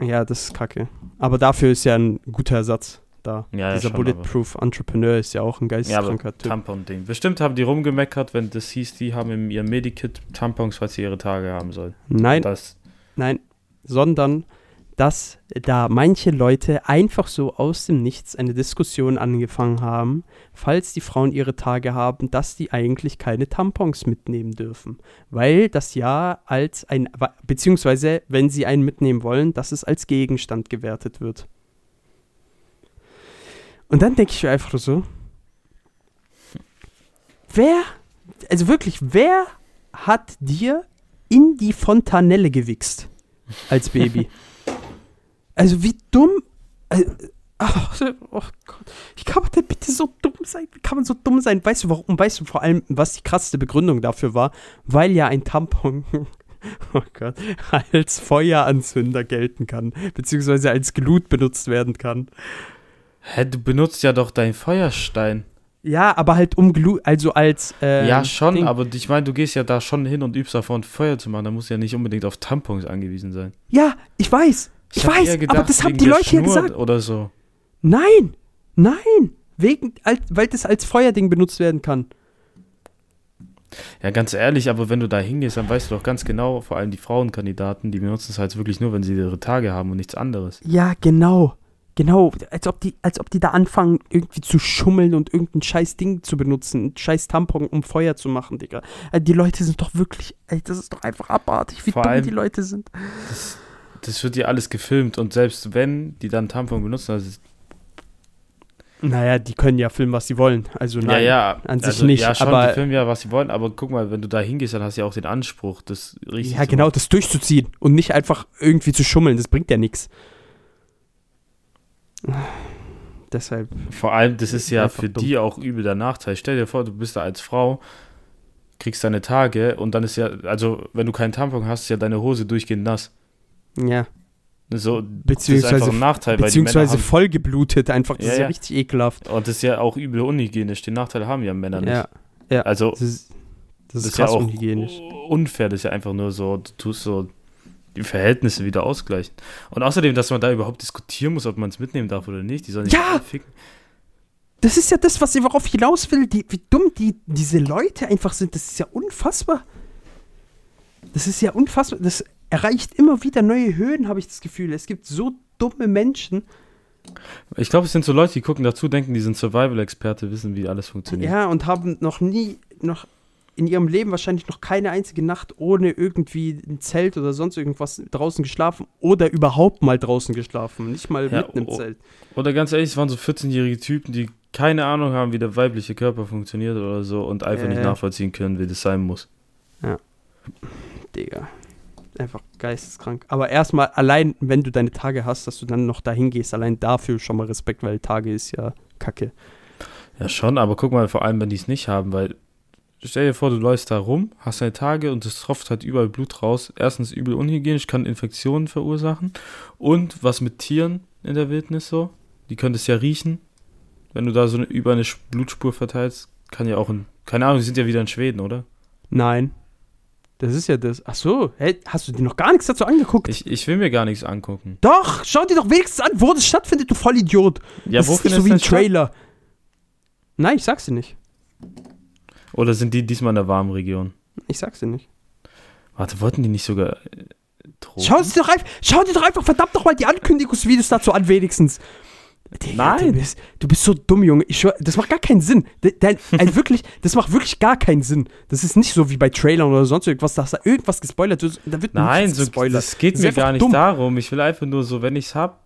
Ja, das ist kacke. Aber dafür ist ja ein guter Ersatz da. Ja, ja, Dieser schon, Bulletproof Entrepreneur ist ja auch ein Ja, geisteskranker Typ. Tampon-Ding. Bestimmt haben die rumgemeckert, wenn das hieß, die haben in ihrem Medikit Tampons, falls sie ihre Tage haben sollen. Nein, Das, Nein, sondern dass da manche Leute einfach so aus dem Nichts eine Diskussion angefangen haben, falls die Frauen ihre Tage haben, dass die eigentlich keine Tampons mitnehmen dürfen. Weil das ja als ein, beziehungsweise wenn sie einen mitnehmen wollen, dass es als Gegenstand gewertet wird. Und dann denke ich mir einfach so, wer, also wirklich, wer hat dir in die Fontanelle gewichst als Baby? also wie dumm. Also, oh Gott. Wie kann man denn bitte so dumm sein? Wie kann man so dumm sein? Weißt du warum? Weißt du vor allem, was die krasseste Begründung dafür war? Weil ja ein Tampon, oh Gott, als Feueranzünder gelten kann, beziehungsweise als Glut benutzt werden kann. Hä, du benutzt ja doch deinen Feuerstein. Ja, aber halt um Glut, also als. ähm, ja, schon, Ding. aber ich meine, du gehst ja da schon hin und übst davon, Feuer zu machen. Da musst du ja nicht unbedingt auf Tampons angewiesen sein. Ja, ich weiß. Ich, hab weiß, eher aber gedacht, das haben die Leute Schnur gesagt. Oder so. Nein, nein, wegen, weil das als Feuerding benutzt werden kann. Ja, ganz ehrlich, aber wenn du da hingehst, dann weißt du doch ganz genau, vor allem die Frauenkandidaten, die benutzen es halt wirklich nur, wenn sie ihre Tage haben und nichts anderes. Ja, genau. Genau, als ob die, als ob die da anfangen, irgendwie zu schummeln und irgendein scheiß Ding zu benutzen, ein scheiß Tampon, um Feuer zu machen, Digga. Äh, Die Leute sind doch wirklich, ey, das ist doch einfach abartig, wie Vor dumm die Leute sind. Das, das wird ja alles gefilmt und selbst wenn die dann Tampon benutzen, also Naja, die können ja filmen, was sie wollen. Also nein. ja, ja, an sich also, nicht, Ja, schon, aber- die filmen ja, was sie wollen, aber guck mal, wenn du da hingehst, dann hast du ja auch den Anspruch, das richtig Ja, genau, das durchzuziehen und nicht einfach irgendwie zu schummeln, das bringt ja nichts. Deshalb, Vor allem, das ist ja für dumm. die auch übel der Nachteil. Stell dir vor, du bist da als Frau, kriegst deine Tage und dann ist ja, also wenn du keinen Tampon hast, ist ja deine Hose durchgehend nass. ja. So, das ist Beziehungsweise, einfach ein Nachteil, beziehungsweise Männer vollgeblutet einfach. Das Ja, ist ja ja. richtig ekelhaft. und das ist ja auch übel unhygienisch. Den Nachteil haben ja Männer nicht. Ja, ja. Also, Das ist, das das ist ist ja krass auch unhygienisch. unfair. Das ist ja einfach nur so, du tust so die Verhältnisse wieder ausgleichen. Und außerdem, dass man da überhaupt diskutieren muss, ob man es mitnehmen darf oder nicht. Die sollen nicht Ja! ficken. Das ist ja das, was ich worauf hinaus will, die, wie dumm die, diese Leute einfach sind. Das ist ja unfassbar. Das ist ja unfassbar. Das erreicht immer wieder neue Höhen, habe ich das Gefühl. Es gibt so dumme Menschen. Ich glaube, es sind so Leute, die gucken dazu, denken, die sind Survival-Experte, wissen, wie alles funktioniert. Ja, und haben noch nie, noch in ihrem Leben wahrscheinlich noch keine einzige Nacht ohne irgendwie ein Zelt oder sonst irgendwas draußen geschlafen oder überhaupt mal draußen geschlafen. Nicht mal Ja, mitten im oh. Zelt. Oder ganz ehrlich, es waren so 14-jährige Typen, die keine Ahnung haben, wie der weibliche Körper funktioniert oder so und einfach Ja, nicht ja. nachvollziehen können, wie das sein muss. Digga. Einfach geisteskrank. Aber erstmal, allein, wenn du deine Tage hast, dass du dann noch dahin gehst, allein dafür schon mal Respekt, weil Tage ist ja kacke. Ja, schon, aber guck mal, vor allem, wenn die es nicht haben, weil stell dir vor, du läufst da rum, hast deine Tage und es tropft halt überall Blut raus. Erstens übel unhygienisch, kann Infektionen verursachen. Und was mit Tieren in der Wildnis so? Die können es ja riechen. Wenn du da so eine, über eine Blutspur verteilst, kann ja auch ein. Keine Ahnung, die sind ja wieder in Schweden, oder? Nein. Das ist ja das. Ach so, hey, hast du dir noch gar nichts dazu angeguckt? Ich, ich will mir gar nichts angucken. doch, schau dir doch wenigstens an, wo das stattfindet, du Vollidiot. Ja, das wo ist nicht so wie ein das statt? Trailer. Nein, ich sag's dir nicht. Oder sind die diesmal in der warmen Region? Ich sag's dir nicht. Warte, wollten die nicht sogar. Äh, Tropen? Schau, dir doch einfach, schau dir doch einfach verdammt nochmal die Ankündigungsvideos dazu an, wenigstens. Digga, Nein. Du bist, du bist so dumm, Junge. Ich schwör, das macht gar keinen Sinn. De- Dein, ein, wirklich, das macht wirklich gar keinen Sinn. Das ist nicht so wie bei Trailern oder sonst irgendwas, dass da irgendwas gespoilert wird. Da wird Nein, so, gespoilert. das geht Das mir gar nicht dumm. darum. Ich will einfach nur so, wenn ich's hab,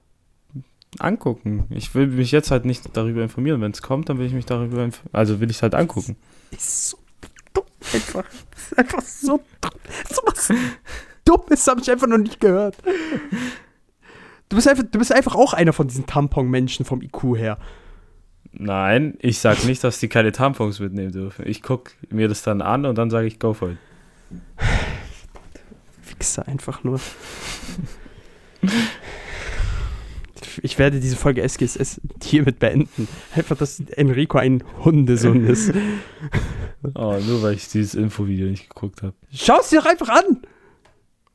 angucken. Ich will mich jetzt halt nicht darüber informieren. Wenn es kommt, dann will ich mich darüber informieren. Also will ich es halt angucken. ist so dumm einfach. Das ist einfach so dumm. So was Dummes habe ich einfach noch nicht gehört. Du bist, einfach, du bist einfach auch einer von diesen Tampon-Menschen vom IQ her. Nein, ich sag nicht, dass die keine Tampons mitnehmen dürfen. Ich guck mir das dann an und dann sage ich, go for it. Wichser einfach nur. Ich werde diese Folge SGSS hiermit beenden. Einfach, dass Enrico ein Hundesohn ist. Oh, nur weil ich dieses Infovideo nicht geguckt habe. Schau es dir doch einfach an!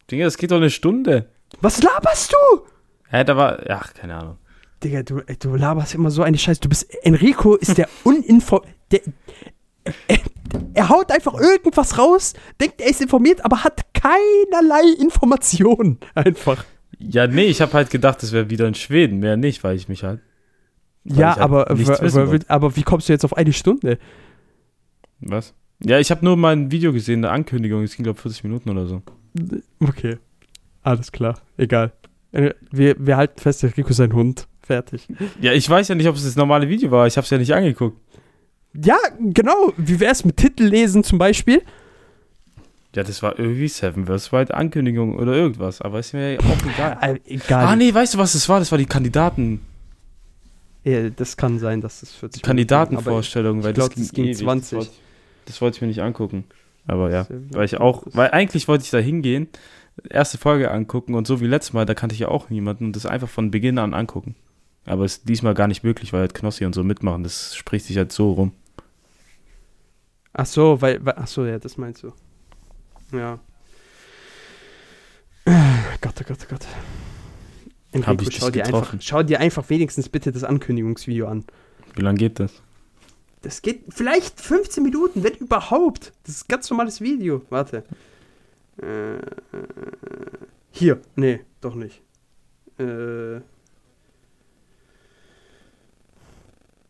Digga, das geht doch eine Stunde. Was laberst du? Hä, da war, ach, keine Ahnung. Digga, du, du laberst immer so eine Scheiße. Du bist. Enrico ist der Uninfo. Der, er, er haut einfach irgendwas raus, denkt, er ist informiert, aber hat keinerlei Informationen. Einfach. Ja, nee, ich habe halt gedacht, das wäre wieder in Schweden. Mehr nicht, weil ich mich halt. Ja, halt aber, wollte. aber wie kommst du jetzt auf eine Stunde? Was? Ja, ich habe nur mal ein Video gesehen, eine Ankündigung. Es ging, glaube 40 Minuten oder so. Okay. Alles klar. Egal. Äh, Wir, wir halten fest, Enrico ist ein Hund. Fertig. Ja, ich weiß ja nicht, ob es das normale Video war. Ich habe es ja nicht angeguckt. Ja, genau. Wie wär's mit Titel lesen zum Beispiel? Ja, das war irgendwie Seven vs. Wild Ankündigung oder irgendwas. Aber ist mir auch egal. Äh, egal. Ah, nee, weißt du, was das war? Das war die Kandidaten, Ja, das kann sein, dass das 40 Kandidatenvorstellung. weil glaub, das ging, das ging ewig. 20. Das wollte, das wollte ich mir nicht angucken. Aber ja, weil ich auch, weil eigentlich wollte ich da hingehen, erste Folge angucken und so wie letztes Mal, da kannte ich ja auch niemanden und das einfach von Beginn an angucken. Aber ist diesmal gar nicht möglich, weil halt Knossi und so mitmachen. Das spricht sich halt so rum. Ach so, weil, weil ach so, ja, das meinst du. Ja. Gott, oh Gott, oh Gott. Hab Enrico, schau dir, einfach, getroffen? schau dir einfach wenigstens bitte das Ankündigungsvideo an. Wie lange geht das? Das geht vielleicht 15 Minuten, wenn überhaupt. Das ist ein ganz normales Video. Warte. Äh, hier. Nee, doch nicht. Äh.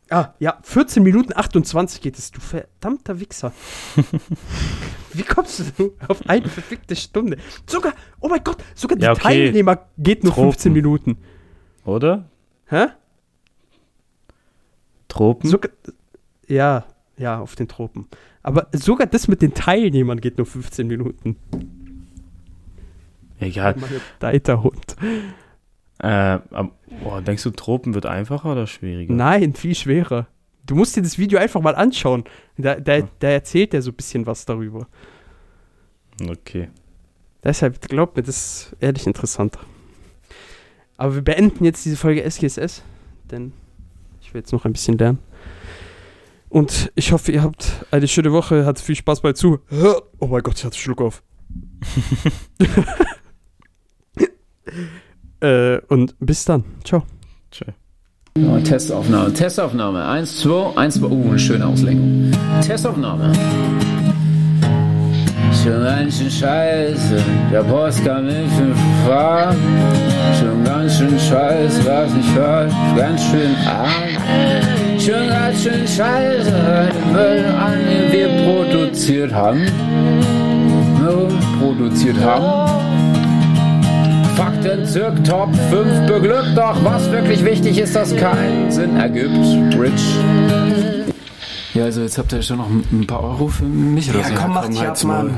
Ah, ja, 14 Minuten 28 geht es, du verdammter Wichser. Wie kommst du auf eine verfickte Stunde? Sogar, oh mein Gott, sogar die Ja, okay. Teilnehmer geht nur Tropen. 15 Minuten. Oder? Hä? Tropen? Sogar, ja, ja, auf den Tropen. Aber sogar das mit den Teilnehmern geht nur 15 Minuten. Egal. Deiter Hund. Äh, am- boah, denkst du, Tropen wird einfacher oder schwieriger? Nein, viel schwerer. Du musst dir das Video einfach mal anschauen. Da, da, da erzählt er so ein bisschen was darüber. Okay. Deshalb, glaub mir, das ist ehrlich interessant. Aber wir beenden jetzt diese Folge SGSS, denn ich will jetzt noch ein bisschen lernen. Und ich hoffe, ihr habt eine schöne Woche, hat viel Spaß bei zu. Oh mein Gott, ich hatte Schluck auf. äh, und bis dann. Ciao. Tschö. Oh, Testaufnahme, Testaufnahme. Eins, zwei, eins, zwei. Oh, eine schöne Auslenkung. Testaufnahme. Schon ganz schön scheiße, der Post kam in fünf Fragen. Schon ganz schön scheiße, was ich hör, ganz schön arm. Schon ganz schön scheiße, den Müll an, den wir produziert haben. Produziert haben. Fakten zirk Top 5 beglückt, doch was wirklich wichtig ist, das keinen Sinn ergibt. Rich. Ja, also jetzt habt ihr schon noch ein paar Euro für mich oder Ja, so. komm, mach dich ab. Mann.